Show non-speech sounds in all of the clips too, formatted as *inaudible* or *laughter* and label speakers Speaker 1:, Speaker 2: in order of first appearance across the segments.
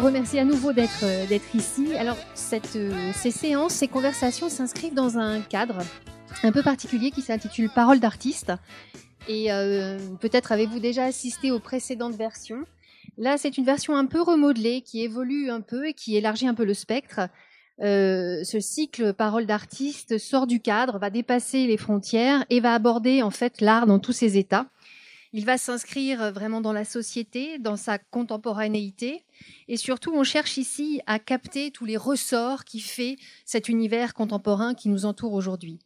Speaker 1: vous remercie à nouveau d'être euh, d'être ici. Alors, euh, ces séances, ces conversations s'inscrivent dans un cadre un peu particulier qui s'intitule Parole d'artiste. Et euh, peut-être avez-vous déjà assisté aux précédentes versions. Là, c'est une version un peu remodelée qui évolue un peu et qui élargit un peu le spectre. Ce cycle Parole d'artiste sort du cadre, va dépasser les frontières et va aborder en fait l'art dans tous ses états. Il va s'inscrire vraiment dans la société, dans sa contemporanéité. Et surtout, on cherche ici à capter tous les ressorts qui fait cet univers contemporain qui nous entoure aujourd'hui.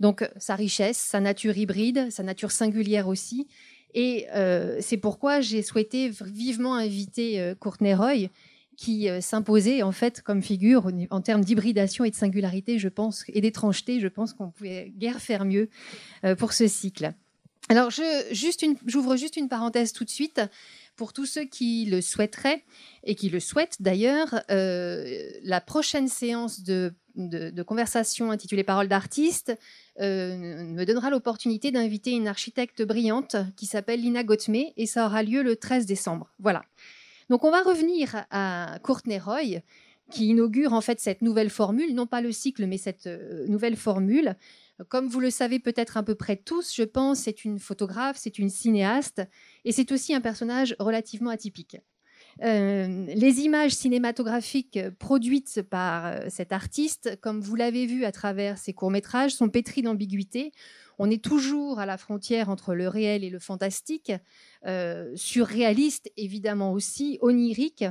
Speaker 1: Donc, sa richesse, sa nature hybride, sa nature singulière aussi. Et euh, c'est pourquoi j'ai souhaité vivement inviter euh, Courtney Roy, qui euh, s'imposait en fait comme figure en termes d'hybridation et de singularité, je pense, et d'étrangeté. Je pense qu'on pouvait guère faire mieux euh, pour ce cycle. Alors, j'ouvre juste, une parenthèse tout de suite pour tous ceux qui le souhaiteraient et qui le souhaitent d'ailleurs. Euh, la prochaine séance de, conversation intitulée Paroles d'artiste euh, me donnera l'opportunité d'inviter une architecte brillante qui s'appelle Lina Gottme et ça aura lieu le 13 décembre. Voilà. Donc, on va revenir à Courtney Roy qui inaugure en fait cette nouvelle formule, non pas le cycle, mais cette euh, nouvelle formule comme vous le savez peut-être à peu près tous, je pense, c'est une photographe, c'est une cinéaste, et c'est aussi un personnage relativement atypique. Euh, les images cinématographiques produites par euh, cet artiste, comme vous l'avez vu à travers ses courts-métrages, sont pétries d'ambiguïté. On est toujours à la frontière entre le réel et le fantastique, euh, surréaliste évidemment aussi, onirique.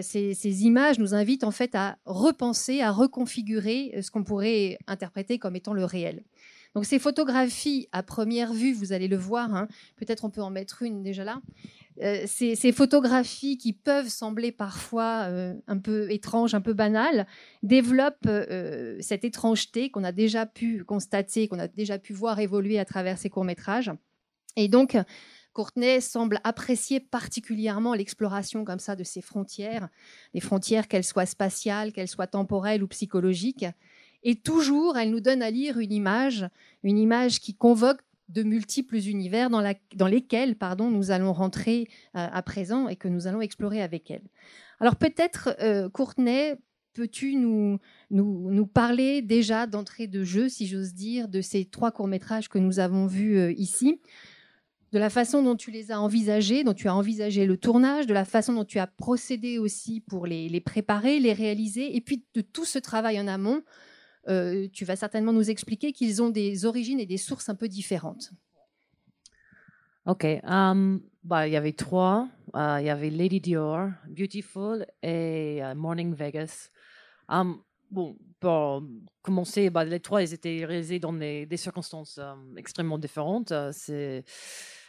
Speaker 1: ces, ces, images nous invitent en fait à repenser, à reconfigurer ce qu'on pourrait interpréter comme étant le réel. Donc ces photographies, à première vue, vous allez le voir, hein, peut-être on peut en mettre une déjà là, euh, ces, photographies qui peuvent sembler parfois euh, un peu étranges, un peu banales, développent euh, cette étrangeté qu'on a déjà pu constater, qu'on a déjà pu voir évoluer à travers ces courts-métrages. Et donc, Courtenay semble apprécier particulièrement l'exploration comme ça de ces frontières, des frontières qu'elles soient spatiales, qu'elles soient temporelles ou psychologiques. Et toujours, elle nous donne à lire une image, une image qui convoque de multiples univers dans, lesquels pardon, nous allons rentrer euh, à présent et que nous allons explorer avec elle. Alors peut-être, euh, Courtenay, peux-tu nous, nous, parler déjà d'entrée de jeu, si j'ose dire, de ces trois courts-métrages que nous avons vus euh, ici de la façon dont tu les as envisagés, dont tu as envisagé le tournage, de la façon dont tu as procédé aussi pour les, les préparer, les réaliser, et puis de tout ce travail en amont euh, tu vas certainement nous expliquer qu'ils ont des origines et des sources un peu différentes.
Speaker 2: Ok, um, bah, il y avait trois. Uh, il y avait Lady Dior, Beautiful et uh, Morning Vegas. Um, bon, pour commencer, bah, les trois, ils étaient réalisés dans des, circonstances extrêmement différentes. C'est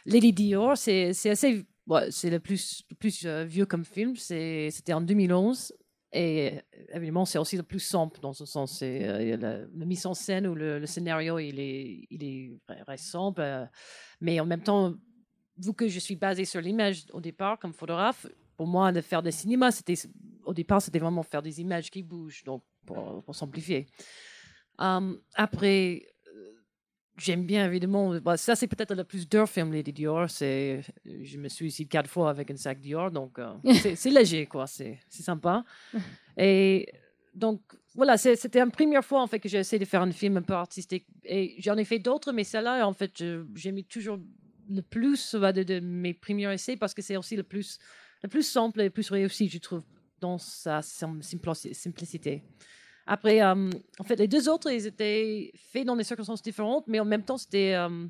Speaker 2: Lady Dior, c'est assez, c'est le plus, plus euh, vieux comme film. C'était en 2011 et évidemment, c'est aussi le plus simple dans ce sens. Euh, la, mise en scène ou le, scénario, il est, il est très simple. Euh, mais en même temps, vu que je suis basée sur l'image au départ comme photographe, pour moi, de faire des cinémas, c'était, au départ, c'était vraiment faire des images qui bougent, donc pour, pour simplifier. Hum, après, J'aime bien, évidemment. Bah, ça, c'est peut-être le plus dur film, Lady Dior. C'est, je me suis ici quatre fois avec un sac Dior, donc euh, *laughs* c'est, léger, quoi. C'est, sympa. *laughs* Et donc, voilà, c'était la première fois, en fait, que j'ai essayé de faire un film un peu artistique. Et j'en ai fait d'autres, mais celle-là, en fait, j'ai mis toujours le plus de, de, mes premiers essais parce que c'est aussi le plus, le plus simple et le plus réussi, je trouve, dans sa simplicité. Après, euh, en fait, les deux autres, ils étaient faits dans des circonstances différentes, mais en même temps, c'était euh,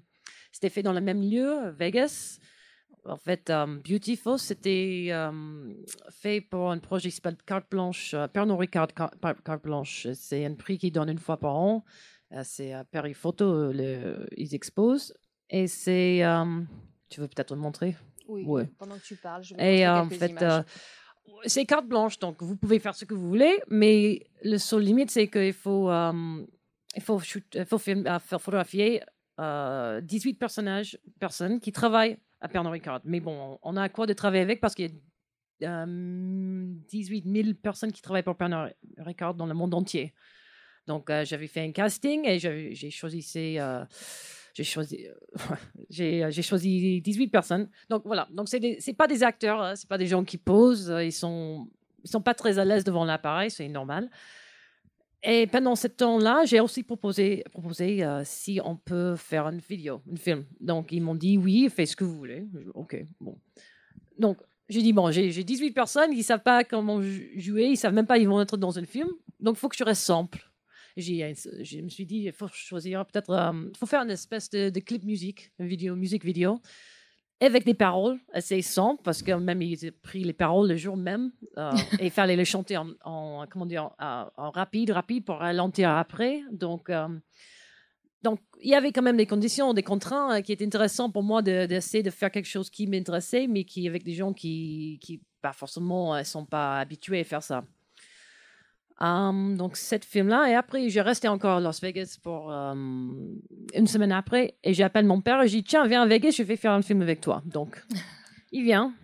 Speaker 2: c'était fait dans le même lieu, Vegas. En fait, um, Beautiful, c'était fait pour un projet qui s'appelle Carte Blanche, Pernod Ricard Carte Blanche. C'est un prix qu'ils donnent une fois par an. c'est à Paris Photo, le, ils exposent. Et c'est. tu veux peut-être le montrer?
Speaker 1: Oui, ouais. pendant que tu parles, je
Speaker 2: vais Et en fait, images c'est carte blanche, donc vous pouvez faire ce que vous voulez, mais le seul limite, c'est qu'il faut, euh, il faut, il faut euh, faire photographier 18 euh, personnages, personnes qui travaillent à Pernod Ricard. Mais bon, on a quoi de travailler avec parce qu'il y a 18 000 personnes qui travaillent pour Pernod Ricard dans le monde entier. Donc, j'avais fait un casting et j'ai choisi j'ai choisi, euh, *laughs* j'ai, j'ai choisi 18 personnes. Donc voilà, donc c'est c'est pas des acteurs, hein, c'est pas des gens qui posent, euh, ils sont ils sont pas très à l'aise devant l'appareil, c'est normal. Et pendant ce temps-là, j'ai aussi proposé, proposé euh, si on peut faire une vidéo, un film. Donc, ils m'ont dit oui, faites ce que vous voulez. OK, bon. Donc, j'ai dit, bon, j'ai 18 personnes, ils ne savent pas comment jouer, ils ne savent même pas ils vont être dans un film. Donc, il faut que je reste simple. Je me suis dit, il faut choisir peut-être, il euh, faut faire une espèce de, de clip musique, une vidéo, musique vidéo avec des paroles assez simples, parce que même ils ont pris les paroles le jour même euh, *laughs* et il fallait les chanter en, comment dire, en, rapide, rapide pour ralentir après. Donc, euh, donc, il y avait quand même des conditions, des contraintes euh, qui étaient intéressantes pour moi d'essayer de, faire quelque chose qui m'intéressait, mais qui avec des gens qui, qui pas forcément, ne sont pas habitués à faire ça. Um, donc, cette film-là. Et après, j'ai resté encore à Las Vegas pour um, une semaine après. Et j'appelle mon père et je dis Tiens, viens à Vegas, je vais faire un film avec toi. Donc, *laughs* il vient.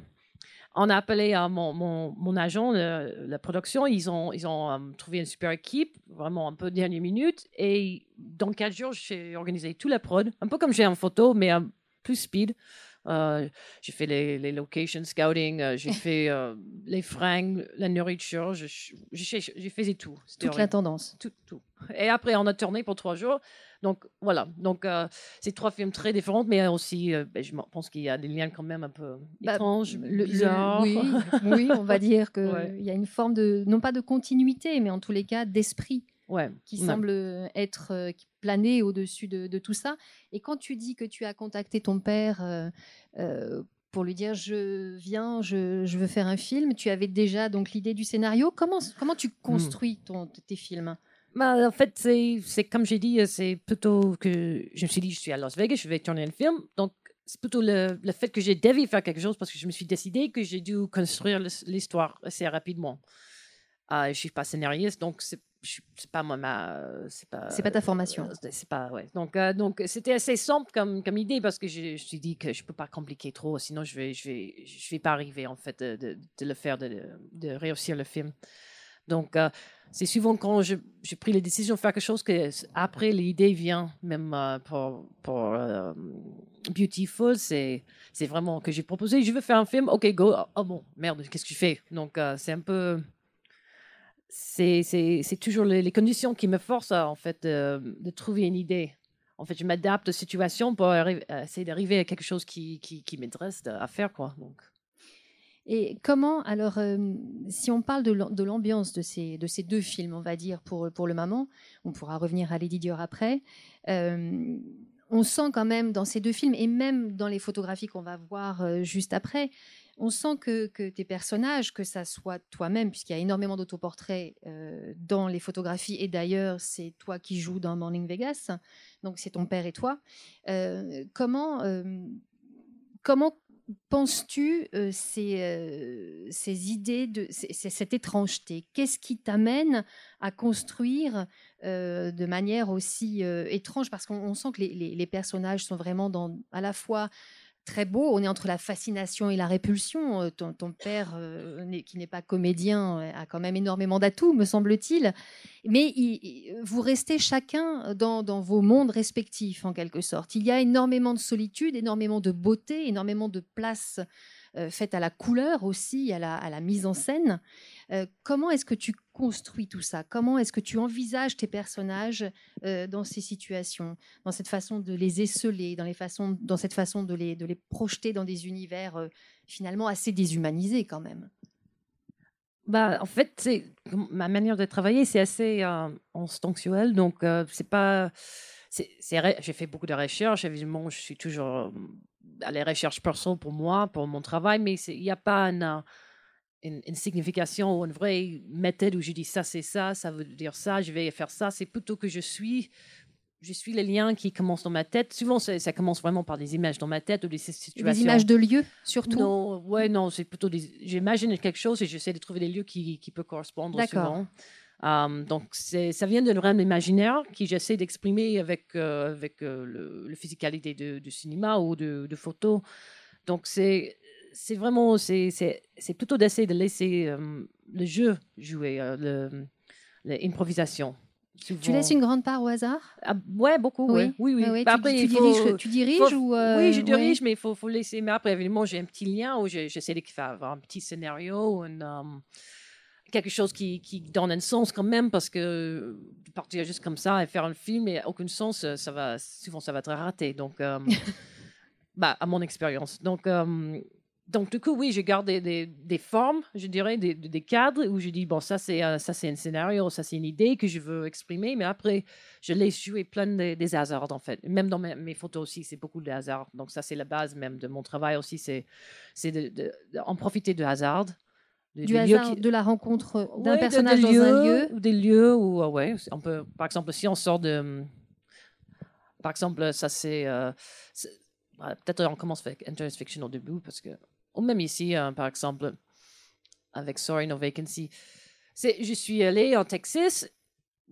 Speaker 2: On a appelé uh, mon, mon, mon, agent, de la production. Ils ont, ils ont um, trouvé une super équipe, vraiment un peu dernière minute. Et dans quatre jours, j'ai organisé tout la prod, un peu comme j'ai en photo, mais plus speed. Euh, j'ai fait les, les, location scouting, euh, j'ai *laughs* fait euh, les fringues, la nourriture, j'ai fait tout.
Speaker 1: Toute la tendance.
Speaker 2: Tout, tout. Et après, on a tourné pour trois jours. Donc voilà, donc c'est trois films très différents, mais aussi, ben, je pense qu'il y a des liens quand même un peu bah, étranges, bizarres.
Speaker 1: oui, *laughs* oui, on va dire qu'il il y a une forme de, non pas de continuité, mais en tous les cas d'esprit
Speaker 2: ouais,
Speaker 1: qui semble être euh, plané au-dessus de, tout ça. Et quand tu dis que tu as contacté ton père euh, euh, pour lui dire je viens, je, veux faire un film, tu avais déjà donc l'idée du scénario. Comment, comment tu hmm. construis ton, tes films?
Speaker 2: Bah, en fait, c'est comme j'ai dit, c'est plutôt que je me suis dit, je suis à Las Vegas, je vais tourner un film. Donc, c'est plutôt le, le, fait que j'ai dû faire quelque chose parce que je me suis décidé que j'ai dû construire l'histoire assez rapidement. je ne suis pas scénariste, donc c'est c'est pas moi ma
Speaker 1: c'est pas c'est pas ta formation.
Speaker 2: euh, c'est pas ouais. Donc euh, donc c'était assez simple comme comme idée parce que je, je me suis dit que je peux pas compliquer trop sinon je vais je vais je vais pas arriver en fait de, de, le faire de, de, réussir le film. Donc euh, c'est souvent quand j'ai pris la décision de faire quelque chose que après l'idée vient même pour pour Beautiful c'est c'est vraiment que j'ai proposé je veux faire un film ok go oh bon merde qu'est-ce que tu fais? Donc c'est un peu c'est toujours les, conditions qui me forcent en fait de, trouver une idée. En fait, je m'adapte aux situations pour essayer d'arriver à quelque chose qui, qui, m'intéresse à faire quoi. Donc.
Speaker 1: Et comment, alors, euh, si on parle de l'ambiance de ces, de ces deux films, on va dire, pour, pour le moment, on pourra revenir à Lady Dior après, euh, on sent quand même dans ces deux films, et même dans les photographies qu'on va voir euh, juste après, on sent que, tes personnages, que ça soit toi-même, puisqu'il y a énormément d'autoportraits euh, dans les photographies, et d'ailleurs c'est toi qui joues dans Morning Vegas, donc c'est ton père et toi. Euh, comment euh, comment penses-tu ces, ces, idées de cette étrangeté? Qu'est-ce qui t'amène à construire de manière aussi étrange? Parce qu'on sent que les, les, personnages sont vraiment dans à la fois très beau. On est entre la fascination et la répulsion. Euh, ton, père, euh, qui n'est pas comédien, euh, a quand même énormément d'atouts, me semble-t-il. Mais vous restez chacun dans, vos mondes respectifs, en quelque sorte. Il y a énormément de solitude, énormément de beauté, énormément de place faite à la couleur aussi, à la mise en scène. Comment est-ce que tu construis tout ça? Comment est-ce que tu envisages tes personnages euh, dans ces situations, dans cette façon de les esseler, dans, les façons, dans cette façon de les, de les projeter dans des univers euh, finalement assez déshumanisés quand même?
Speaker 2: Bah, en fait, ma manière de travailler, c'est assez instinctuel. Donc, c'est pas. J'ai fait beaucoup de recherches. Évidemment, je suis toujours à la recherche personnelle pour moi, pour mon travail, mais il n'y a pas un une, signification ou une vraie méthode où je dis ça, c'est ça, ça veut dire ça, je vais faire ça. C'est plutôt que je suis, je suis les liens qui commencent dans ma tête. Souvent, ça, commence vraiment par des images dans ma tête ou des situations.
Speaker 1: Des images de lieux, surtout?
Speaker 2: Non, ouais, non, c'est plutôt des. J'imagine quelque chose et j'essaie de trouver des lieux qui, qui peuvent correspondre souvent. Um, donc, ça vient d'un rêve imaginaire qui j'essaie d'exprimer avec, euh, avec euh, le, physicalité du cinéma ou de, de photos. Donc, c'est c'est vraiment, c'est plutôt d'essayer de laisser euh, le jeu jouer, euh, l'improvisation.
Speaker 1: Tu laisses une grande part au hasard?
Speaker 2: Ah, Ouais, beaucoup. Oui, oui, oui.
Speaker 1: Bah, tu, diriges, tu, diriges, ou
Speaker 2: euh, Oui, je dirige, mais il faut, faut, laisser. Mais après, évidemment, j'ai un petit lien où j'essaie de faire un petit scénario, quelque chose qui, qui, donne un sens quand même, parce que partir juste comme ça et faire un film et aucun sens, ça va, souvent ça va être raté. Donc, euh, *laughs* bah, à mon expérience. Donc, euh, donc, du coup, oui, je garde des, des, formes, je dirais, des, des, cadres où je dis, bon, ça, c'est euh, ça c'est un scénario, ça, c'est une idée que je veux exprimer, mais après, je laisse jouer plein de, des hasards, en fait. Même dans mes, mes photos aussi, c'est beaucoup de hasards. Donc, ça, c'est la base même de mon travail aussi, c'est d'en profiter de hasard.
Speaker 1: du hasard de la rencontre d'un personnage dans un lieu
Speaker 2: ou des lieux où ouais on peut par exemple si on sort de par exemple ça c'est euh, peut-être on commence avec interest fiction au début parce que ou même ici, hein, par exemple, avec Sorry No Vacancy. Je suis allée en Texas,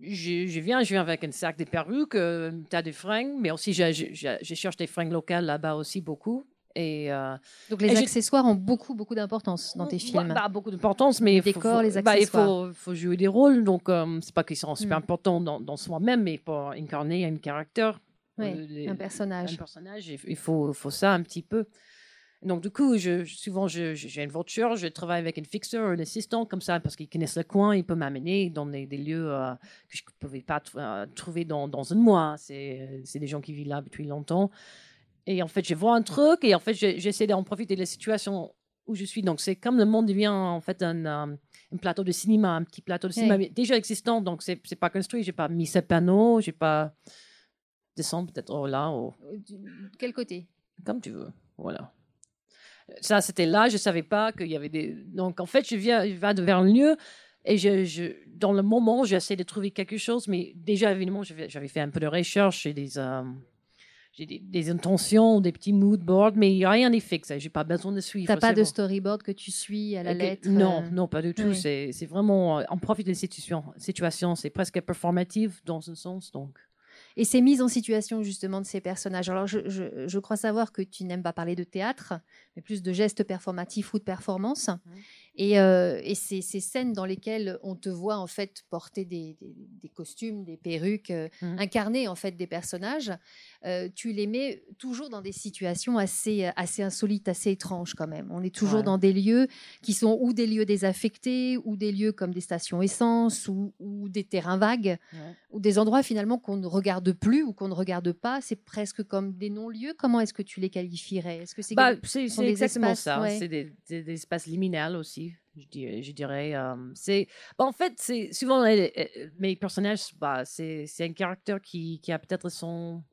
Speaker 2: je, je, viens, je viens avec un sac de perruques, un tas de fringues, mais aussi je, je, cherche des fringues locales là-bas aussi beaucoup. Et, euh,
Speaker 1: Donc les accessoires ont beaucoup, beaucoup d'importance dans tes bah, films.
Speaker 2: Bah, beaucoup d'importance, mais
Speaker 1: les décors, les accessoires.
Speaker 2: Bah, il faut, faut, jouer des rôles, donc euh, c'est pas qu'ils sont super hmm. importants dans, dans soi-même, mais pour incarner un caractère.
Speaker 1: Oui, un personnage.
Speaker 2: Un personnage, il faut, faut ça un petit peu. Donc, du coup, je, souvent, j'ai une voiture, je travaille avec un fixeur, un assistant comme ça, parce qu'ils connaissent le coin, ils peuvent m'amener dans des, lieux euh, que je ne pouvais pas euh, trouver dans, dans un mois. C'est des gens qui vivent là depuis longtemps. Et en fait, je vois un truc et en fait, j'essaie d'en profiter de la situation où je suis. Donc, c'est comme le monde devient en fait un, euh, un, plateau de cinéma, un petit plateau de cinéma déjà existant. Donc, c'est n'est pas construit. J'ai pas mis ce panneau, j'ai pas descendre peut-être oh, là. Oh.
Speaker 1: Quel côté?
Speaker 2: Comme tu veux. Voilà ça, c'était là, je ne savais pas qu'il y avait des. Donc, en fait, je viens, je vais vers un lieu et je, je, dans le moment, j'essaie de trouver quelque chose, mais déjà, évidemment, j'avais fait un peu de recherche et des. Euh, j'ai des, intentions, des petits mood boards, mais rien n'est fixe. J'ai pas besoin de suivre.
Speaker 1: Tu n'as pas de storyboard que tu suis à la lettre
Speaker 2: Non, euh? non, pas du tout. C'est vraiment, euh, on profite des situations. Situation, c'est presque performative dans un sens, donc.
Speaker 1: Et ces mises en situation justement de ces personnages. Alors je, crois savoir que tu n'aimes pas parler de théâtre, mais plus de gestes performatifs ou de performance. Mmh. Et, euh, et ces, ces, scènes dans lesquelles on te voit en fait porter des, des, costumes, des perruques, euh, mmh. incarner en fait des personnages, euh, tu les mets toujours dans des situations assez, assez insolites, assez étranges quand même. On est toujours dans des lieux qui sont ou des lieux désaffectés, ou des lieux comme des stations essence, ou, ou des terrains vagues, ou des endroits finalement qu'on ne regarde plus ou qu'on ne regarde pas. C'est presque comme des non-lieux. Comment est-ce que tu les qualifierais? Est-ce que c'est
Speaker 2: bah, exactement ça. C'est des, des, espaces liminales aussi je dirais. c'est, bah, en fait, c'est souvent mes personnages, bah, c'est, un caractère qui, qui a peut-être son.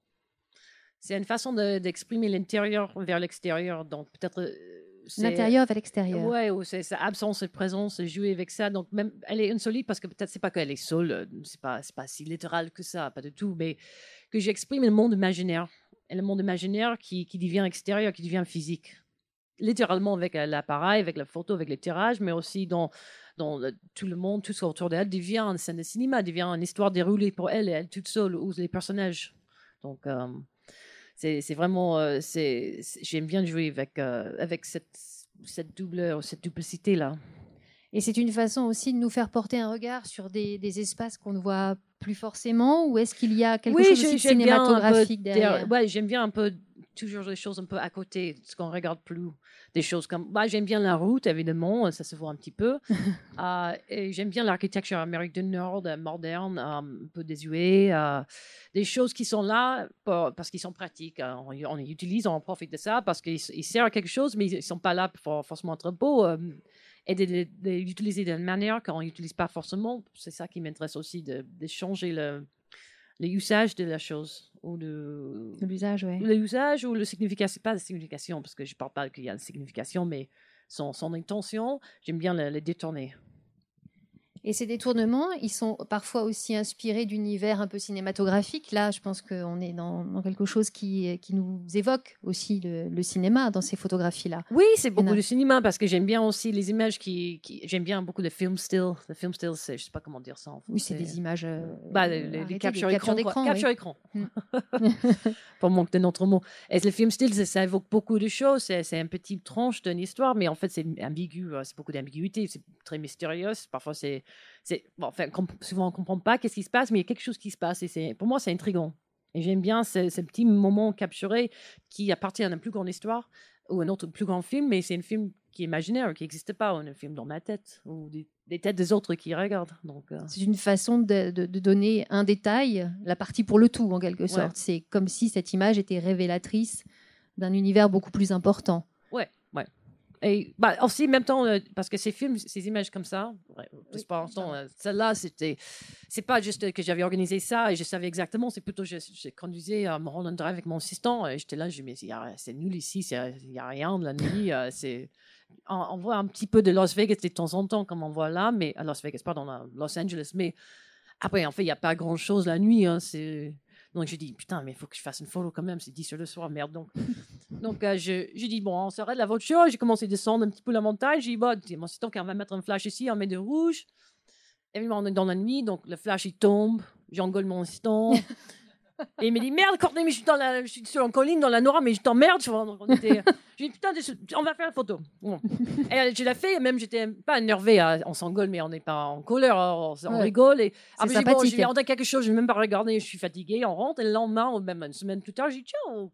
Speaker 2: C'est une façon d'exprimer l'intérieur vers l'extérieur. Donc, peut-être.
Speaker 1: L'intérieur vers l'extérieur.
Speaker 2: Ouais, ou c'est sa absence et présence, jouer avec ça. Donc, même, elle est insolite parce que peut-être c'est pas qu'elle est seule, c'est pas, c'est pas si littéral que ça, pas du tout, mais que j'exprime le monde imaginaire. Et le monde imaginaire qui, qui devient extérieur, qui devient physique littéralement avec l'appareil, avec la photo, avec les tirages, mais aussi dans, dans tout le monde, tout ce autour d'elle devient une scène de cinéma, devient une histoire déroulée pour elle et elle toute seule, ou les personnages. Donc, euh, c'est vraiment, euh, c'est j'aime bien jouer avec, euh, avec cette, cette, double, cette duplicité-là.
Speaker 1: Et c'est une façon aussi de nous faire porter un regard sur des, des espaces qu'on ne voit plus forcément, ou est-ce qu'il y a quelque chose de cinématographique derrière?
Speaker 2: Ouais, j'aime bien un peu toujours des choses un peu à côté, ce qu'on regarde plus. Des choses comme, bah, j'aime bien la route, évidemment, ça se voit un petit peu. *laughs* Euh, et j'aime bien l'architecture américaine du Nord, euh, moderne, euh, un peu désuée. des choses qui sont là parce qu'ils sont pratiques. On, on, les utilise, on profite de ça parce qu'ils servent à quelque chose, mais ils ne sont pas là pour forcément être beaux. et de, d'une manière qu'on n'utilise pas forcément. C'est ça qui m'intéresse aussi, de, de changer le, l'usage de la chose ou de
Speaker 1: l'usage oui
Speaker 2: l'usage ou le signification pas la signification parce que je parle pas qu'il y a une signification mais son, son intention j'aime bien le détourner
Speaker 1: et ces détournements, ils sont parfois aussi inspirés d'univers un peu cinématographiques. Là, je pense qu'on est dans, quelque chose qui, qui nous évoque aussi le, cinéma dans ces photographies-là.
Speaker 2: Oui, c'est beaucoup de cinéma parce que j'aime bien aussi les images qui. j'aime bien beaucoup de film still. Le film still, je sais pas comment dire ça en
Speaker 1: Oui, c'est des images. Euh,
Speaker 2: bah, les, captures écran. Capture écran. Mm. *laughs* Pour manquer d'un autre mot. Et le film still, ça, évoque beaucoup de choses. C'est un petit tranche d'une histoire, mais en fait, c'est ambigu. Euh, c'est beaucoup d'ambiguïté. C'est très mystérieux. Parfois, c'est c'est bon, enfin, souvent on comprend pas qu'est-ce qui se passe, mais il y a quelque chose qui se passe et c'est pour moi c'est intrigant. Et j'aime bien ces, petits moments capturés qui appartiennent à une plus grande histoire ou un autre plus grand film, mais c'est un film qui est imaginaire, qui n'existe pas, ou un film dans ma tête, ou des des têtes des autres qui regardent. Donc, euh,
Speaker 1: C'est une façon de, de- de donner un détail, la partie pour le tout en quelque sorte. C'est comme si cette image était révélatrice d'un univers beaucoup plus important.
Speaker 2: ouais, ouais. Et bah, aussi, en même temps, euh, parce que ces films, ces images comme ça, ouais,
Speaker 1: Oui,
Speaker 2: pas euh, celle-là, c'était, c'est pas juste que j'avais organisé ça et je savais exactement, c'est plutôt, je, je conduisais à Mulholland Drive avec mon assistant et j'étais là, je me disais, Ah, c'est nul ici, il n'y a rien de la nuit, euh, c'est. On, on voit un petit peu de Las Vegas de temps en temps, comme on voit là, mais à Las Vegas, pardon, à Los Angeles, mais après, en fait, il n'y a pas grand-chose la nuit. hein, c'est... Donc, j'ai dit, putain, mais il faut que je fasse une photo quand même, c'est 10 heures le soir, merde. Donc, donc euh, je, j'ai dit, bon, on s'arrête de la voiture, j'ai commencé à descendre un petit peu la montagne, j'ai dit, bon, mon assistant, on va mettre un flash ici, on met de rouge. Évidemment, on est dans la nuit, donc le flash, il tombe, j'engueule mon assistant. *laughs* Et il me dit, merde, Courtney, mais je suis, dans la, je suis sur une colline, dans la noire, mais je t'emmerde. était- J'ai dit, putain, on va faire la photo. Bon. Et euh, je l'ai fait, même j'étais pas énervé, on s'engueule, mais on n'est pas en colère, on, on
Speaker 1: Ouais.
Speaker 2: rigole. Et
Speaker 1: C'est
Speaker 2: après, j'ai bon, je vais entendre quelque chose, je vais même pas regarder, je suis fatigué, on rentre, et le lendemain, ou même une semaine plus tard, j'ai dit, tiens,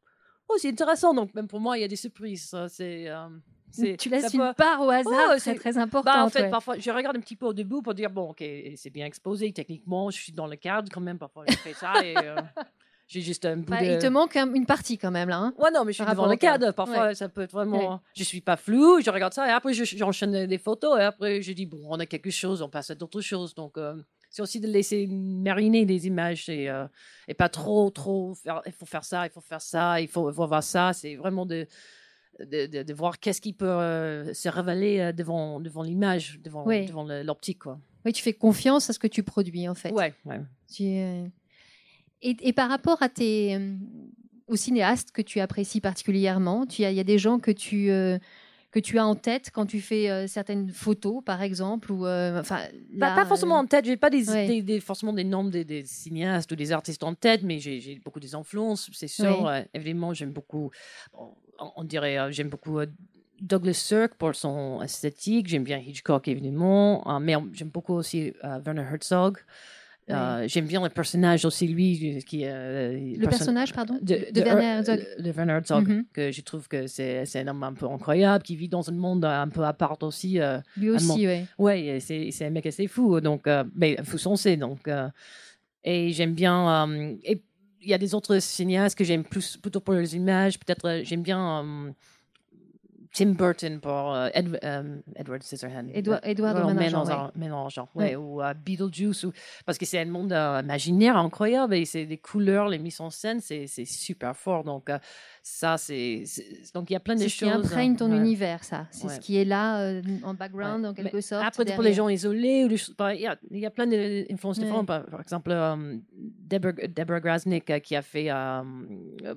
Speaker 2: oh, oh, c'est intéressant. Donc, même pour moi, il y a des surprises. C'est. euh, c'est-
Speaker 1: tu laisses une
Speaker 2: peut-
Speaker 1: part au hasard,
Speaker 2: Ouais,
Speaker 1: c'est très important.
Speaker 2: bah, en fait, parfois, je regarde un petit peu au début pour dire, bon, ok, c'est bien exposé techniquement, je suis dans le cadre quand même, parfois je fais ça et euh, *laughs* j'ai juste un bout de...
Speaker 1: Il te manque un- une partie quand même là. hein.
Speaker 2: Ouais, non, mais je suis devant le
Speaker 1: cadre.
Speaker 2: Parfois, ça peut être vraiment.
Speaker 1: Ouais.
Speaker 2: Je suis pas flou, je regarde ça et après, je- j'enchaîne des photos et après, je dis, bon, on a quelque chose, on passe à d'autres choses. Donc, euh, c'est aussi de laisser mariner les images et, euh, et pas trop, trop faire. Il faut faire ça, il faut faire ça, il faut, il faut voir ça. C'est vraiment de. De, de- de voir qu'est-ce qui peut euh, se révéler euh, devant, devant l'image, devant,
Speaker 1: Oui.
Speaker 2: devant l'optique. Quoi.
Speaker 1: Oui, tu fais confiance à ce que tu produis en fait.
Speaker 2: Ouais, ouais.
Speaker 1: Tu, euh, et, et par rapport à tes, aux cinéastes que tu apprécies particulièrement, il y a des gens que tu, que tu as en tête quand tu fais euh, certaines photos, par exemple, ou euh, enfin
Speaker 2: Bah, pas forcément
Speaker 1: euh,
Speaker 2: en tête, j'ai pas des,
Speaker 1: ouais.
Speaker 2: des- des- forcément des noms des, des cinéastes ou des artistes en tête, mais j'ai beaucoup des influences, c'est sûr. Évidemment, j'aime beaucoup, on, on dirait, j'aime beaucoup Douglas Sirk pour son esthétique, j'aime bien Hitchcock évidemment, mais j'aime beaucoup aussi Werner Herzog. Euh, J'aime bien le personnage aussi, lui, qui euh,
Speaker 1: le personnage, pardon, de, de
Speaker 2: Her-
Speaker 1: Werner Herzog.
Speaker 2: de Werner Herzog,
Speaker 1: Mhm.
Speaker 2: que je trouve que c'est un homme un peu incroyable, qui vit dans un monde un peu à part aussi. euh,
Speaker 1: Lui aussi, oui.
Speaker 2: Et c'est un mec assez fou, donc, euh, mais fou sensé, donc. euh, et j'aime bien. euh, et il y a des autres cinéastes que j'aime plus, plutôt pour les images. Peut-être euh, j'aime bien euh, Tim Burton pour euh, Ed- euh, Edward Scissorhands.
Speaker 1: Édouard-
Speaker 2: Euh, ouais, ouais, ou euh, Beetlejuice, ou, parce que c'est un monde imaginaire incroyable et c'est des couleurs, les mises en scène, c'est super fort. Donc, ça, c'est. Donc, il y a plein de
Speaker 1: C'est
Speaker 2: choses.
Speaker 1: ce qui imprègne ton
Speaker 2: ouais.
Speaker 1: univers, ça. C'est
Speaker 2: Ouais.
Speaker 1: ce qui est là euh, en background,
Speaker 2: Ouais.
Speaker 1: en quelque
Speaker 2: Mais
Speaker 1: sorte.
Speaker 2: Après, pour les gens isolés, il y, a, il y a plein d'influences différentes. Par, par exemple, euh, Deborah, Deborah Grasnick euh, qui a fait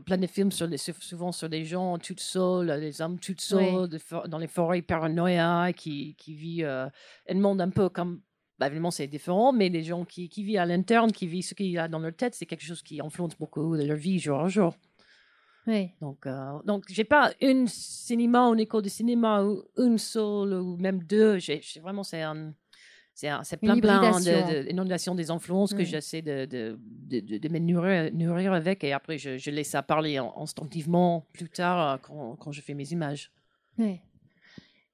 Speaker 2: plein de films sur les, sou- souvent sur des gens toutes seuls, euh, des hommes toutes seuls, dans les forêts paranoïa, qui, qui vit un monde un peu comme. Bah, évidemment, c'est différent, mais les gens qui, qui vivent à l'interne, qui vivent ce qu'il y a dans leur tête, c'est quelque chose qui influence beaucoup de leur vie jour en jour.
Speaker 1: Oui.
Speaker 2: Donc, euh, donc j'ai pas une cinéma, une école de cinéma, ou une seule, ou même deux. J'ai j'ai vraiment, c'est un. C'est un- c'est plein, plein de, de- des influences que
Speaker 1: Oui.
Speaker 2: j'essaie de, de, de, de- me nourrir, nourrir avec et après je, je laisse ça parler en- instinctivement plus tard euh, quand, quand je fais mes images.
Speaker 1: Ouais.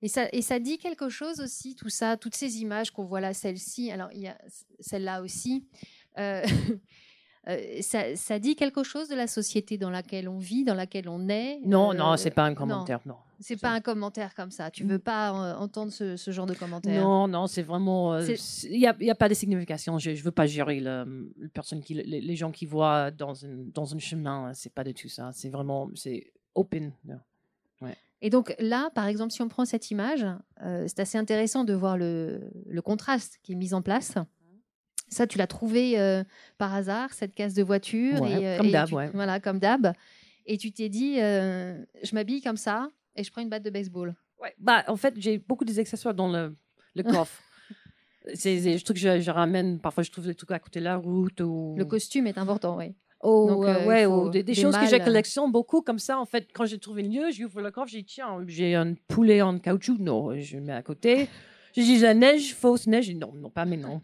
Speaker 1: Et ça, et ça dit quelque chose aussi, tout ça, toutes ces images qu'on voit là, celle-ci, alors il y a celle-là aussi. euh, *laughs* euh, ça, ça dit quelque chose de la société dans laquelle on vit, dans laquelle on est.
Speaker 2: Non,
Speaker 1: euh,
Speaker 2: non, c'est pas un
Speaker 1: non.
Speaker 2: commentaire, non.
Speaker 1: C'est pas un commentaire comme ça. Tu veux pas euh, entendre ce, ce genre de commentaire.
Speaker 2: Non, non, c'est vraiment. euh, Il n'y a, pas de signification. Je ne veux pas gérer le, le personne qui, les, les gens qui voient dans un, dans un chemin. C'est pas du tout ça. C'est vraiment. C'est open.
Speaker 1: Et donc là, par exemple, si on prend cette image, c'est assez intéressant de voir le, le contraste qui est mis en place. Ça, tu l'as trouvé euh, par hasard, cette case de voiture.
Speaker 2: Ouais,
Speaker 1: et, euh,
Speaker 2: comme d'hab, ouais.
Speaker 1: Voilà, comme d'hab. Et tu t'es dit, euh, je m'habille comme ça et je prends une batte de baseball.
Speaker 2: Ouais. Bah, en fait, j'ai beaucoup des accessoires dans le, le coffre. *laughs* c'est des trucs que je, je ramène. Parfois, je trouve des trucs à côté de la route. Ou...
Speaker 1: Le costume est important, oui.
Speaker 2: Oh,
Speaker 1: Donc,
Speaker 2: euh,
Speaker 1: euh,
Speaker 2: ouais, ou des, des
Speaker 1: des
Speaker 2: choses que j'ai collectionne beaucoup comme ça. En fait, quand j'ai trouvé le lieu, j'ouvre le coffre, j'ai tiens, j'ai un poulet en caoutchouc, non, je le mets à côté. *laughs* J'ai dit la neige, fausse neige, non, non, pas mais non.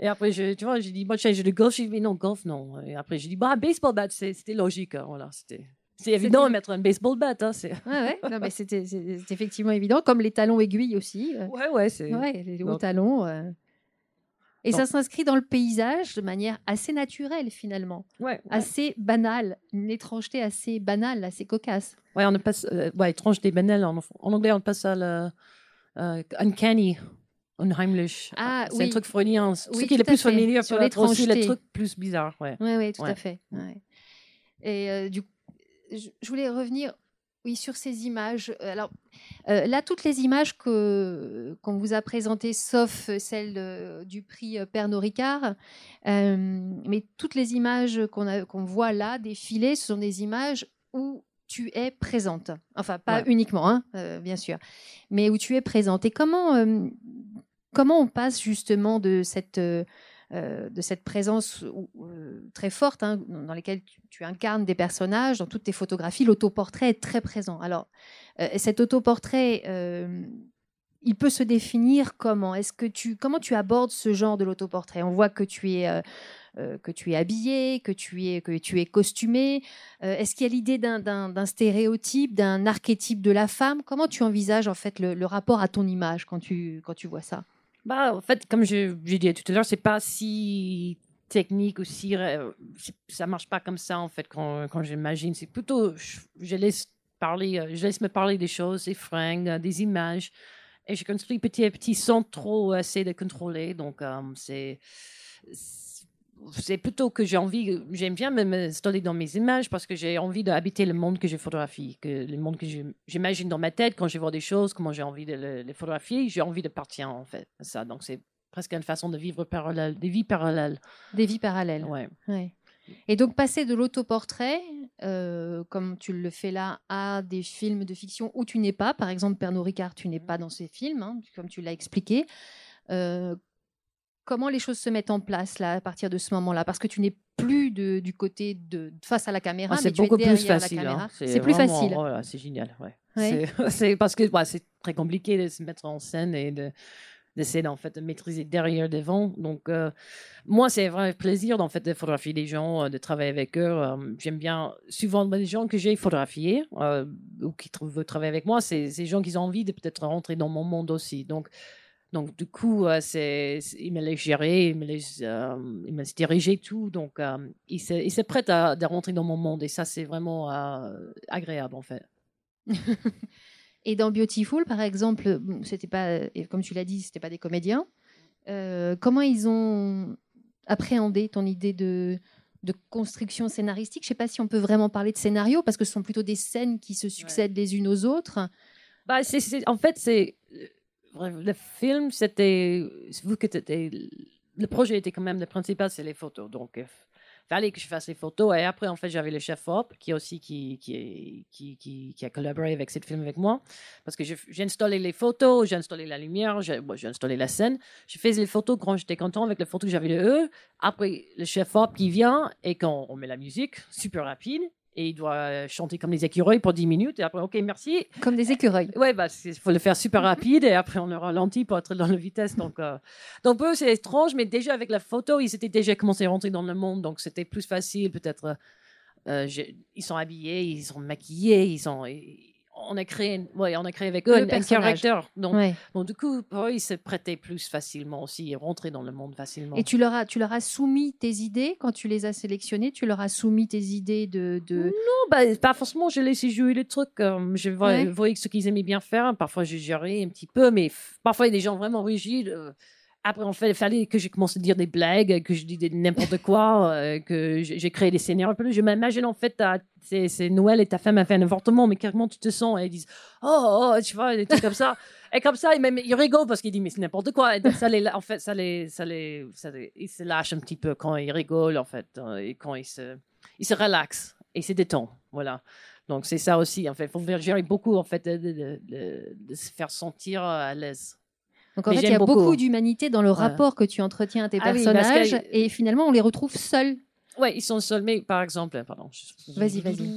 Speaker 2: Et après, je, tu vois, j'ai dit moi, j'ai de golf, j'ai dit mais non, golf, non. Et après, j'ai dit bah, baseball bat, c'était logique, hein, voilà, c'était. C'est évident de mettre un baseball bat. Hein, c'est...
Speaker 1: Ouais, ouais. *laughs* Non, mais c'était, c'est effectivement évident, comme les talons aiguilles aussi. euh.
Speaker 2: Ouais, ouais, c'est.
Speaker 1: Ouais, les hauts talons. euh. Et
Speaker 2: Donc-
Speaker 1: ça s'inscrit dans le paysage de manière assez naturelle finalement,
Speaker 2: Ouais, ouais.
Speaker 1: assez banale, une étrangeté assez banale, assez cocasse.
Speaker 2: Ouais, on passe, euh, ouais, étrange des banals. En, en anglais, on passe à le euh, uncanny, unheimlich.
Speaker 1: Ah,
Speaker 2: c'est
Speaker 1: oui.
Speaker 2: un truc freudien. Ce
Speaker 1: Oui,
Speaker 2: qui est le
Speaker 1: tout
Speaker 2: plus familier
Speaker 1: Sur
Speaker 2: être aussi le
Speaker 1: l'étrangeté.
Speaker 2: truc plus bizarre. Ouais.
Speaker 1: Oui, oui, tout
Speaker 2: Ouais.
Speaker 1: à fait. ouais. Et euh, du coup, je, voulais revenir oui, sur ces images. Euh, Alors euh, là, toutes les images que qu'on vous a présentées, sauf celle de- du prix Pernod Ricard, euh, mais toutes les images qu'on a- qu'on voit là défiler, ce sont des images où tu es présente. Enfin, pas
Speaker 2: Ouais.
Speaker 1: uniquement, hein, euh, bien sûr, mais où tu es présente. Et comment, euh, comment on passe justement de cette, euh, euh, de cette présence euh, très forte hein, dans laquelle tu, incarnes des personnages, dans toutes tes photographies, l'autoportrait est très présent. Alors, cet autoportrait, il peut se définir comment? Est-ce que tu, comment tu abordes ce genre de l'autoportrait? On voit que tu es euh, que tu es habillé, que tu es que tu es costumé. Est-ce qu'il y a l'idée d'un stéréotype, d'un archétype de la femme? Comment tu envisages en fait le, le rapport à ton image quand tu quand tu vois ça?
Speaker 2: Bah, en fait, comme je- dit tout à l'heure, c'est pas si technique aussi. ça marche pas comme ça en fait quand, quand j'imagine. C'est plutôt, je, je laisse parler, euh, je laisse me parler des choses, des fringues, euh, des images, et je construis petit à petit sans trop essayer de contrôler. Donc euh, c'est c'est plutôt que j'ai envie, j'aime bien me m'installer dans mes images parce que j'ai envie d'habiter le monde que je photographie, que le monde que j'imagine dans ma tête quand je vois des choses, comment j'ai envie de le- les photographier, j'ai envie de partir en fait. Ça, donc c'est presque une façon de vivre parallèle, des vies parallèles.
Speaker 1: Des vies parallèles.
Speaker 2: Ouais.
Speaker 1: Ouais. Et donc passer de l'autoportrait, euh, comme tu le fais là, à des films de fiction où tu n'es pas, par exemple Pernod Ricard, tu n'es pas dans ces films, hein, comme tu l'as expliqué. Euh, comment les choses se mettent en place là à partir de ce moment-là? Parce que tu n'es plus de- du côté de face à la caméra,
Speaker 2: Ah,
Speaker 1: mais
Speaker 2: c'est
Speaker 1: tu es
Speaker 2: plus facile.
Speaker 1: la caméra.
Speaker 2: hein.
Speaker 1: C'est plus
Speaker 2: vraiment-
Speaker 1: facile.
Speaker 2: voilà, c'est génial. Ouais.
Speaker 1: Ouais. *laughs*
Speaker 2: C'est- parce que bah, c'est très compliqué de se mettre en scène et de d'essayer en fait de maîtriser derrière devant. Donc euh, moi c'est un vrai plaisir en fait de photographier des gens, euh, de travailler avec eux. Euh, J'aime bien souvent les gens que j'ai photographiés euh, ou qui veulent travailler avec moi, c'est ces gens qui ont envie de peut-être rentrer dans mon monde aussi. Donc donc du coup euh, c'est ils me laissent gérer, ils me laissent euh, ils me diriger tout. Donc euh, ils se prêtent à, rentrer dans mon monde et ça c'est vraiment agréable en fait. *laughs*
Speaker 1: Et dans Beautiful, par exemple, c'était pas, comme tu l'as dit, c'était pas des comédiens. Euh, comment ils ont appréhendé ton idée de, de construction scénaristique? Je sais pas si on peut vraiment parler de scénario parce que ce sont plutôt des scènes qui se succèdent les unes aux autres.
Speaker 2: Bah, en fait, c'est le film, c'était vu que le projet était quand même le principal, c'est les photos. Donc, il fallait que je fasse les photos. Et après, en fait, j'avais le chef op qui aussi qui qui, qui, qui, a collaboré avec ce film avec moi, parce que j'ai installé les photos, j'ai installé la lumière, j'ai, installé la scène. Je faisais les photos quand j'étais content avec les photos que j'avais de eux. Après, le chef op qui vient et quand on met la musique, super rapide. Et il doit chanter comme des écureuils pour 10 minutes. Et après, OK, merci.
Speaker 1: Comme des écureuils.
Speaker 2: Ouais, bah, il faut le faire super rapide et après on le ralentit pour être dans la vitesse. Donc, euh, donc eux, c'est étrange, mais déjà avec la photo, ils étaient déjà commencé à rentrer dans le monde, donc c'était plus facile peut-être. euh, ils sont habillés, ils sont maquillés, ils sont. On a créé, ouais, on a créé avec eux
Speaker 1: Le
Speaker 2: un, un caractère. Donc,
Speaker 1: Ouais.
Speaker 2: donc, du coup, eux, ils se prêtaient plus facilement aussi et rentraient dans le monde facilement.
Speaker 1: Et tu leur as, tu leur as soumis tes idées? Quand tu les as sélectionnées. Tu leur as soumis tes idées de, de...
Speaker 2: Non, bah, pas forcément, je laissais jouer les trucs. euh, je voyais,
Speaker 1: Ouais.
Speaker 2: ce qu'ils aimaient bien faire. Parfois, j'ai géré un petit peu, mais parfois, il y a des gens vraiment rigides. euh, après, en fait, il fallait que je commence à dire des blagues, que je dis n'importe quoi, euh, que j'ai créé des scénarios. Je m'imagine, en fait, c'est Noël et ta femme a fait un avortement, mais carrément, tu te sens, et ils disent, oh, oh, tu vois, des trucs comme ça. Et comme ça, même, ils rigolent parce qu'ils disent, mais c'est n'importe quoi. Et ça en fait, ça les, ça les, ils se lâchent un petit peu quand ils rigolent, en fait, hein, et quand ils se, ils se relaxent et se détendent. Voilà. Donc, c'est ça aussi, en fait. Il faut gérer beaucoup, en fait, de se faire sentir à l'aise.
Speaker 1: Donc en
Speaker 2: Mais
Speaker 1: fait, il y a beaucoup,
Speaker 2: beaucoup.
Speaker 1: d'humanité dans le rapport que tu entretiens à tes
Speaker 2: Ah
Speaker 1: personnages et finalement on les retrouve seuls.
Speaker 2: Ouais, ils sont seuls, mais par exemple, pardon.
Speaker 1: Vas-y, vas-y.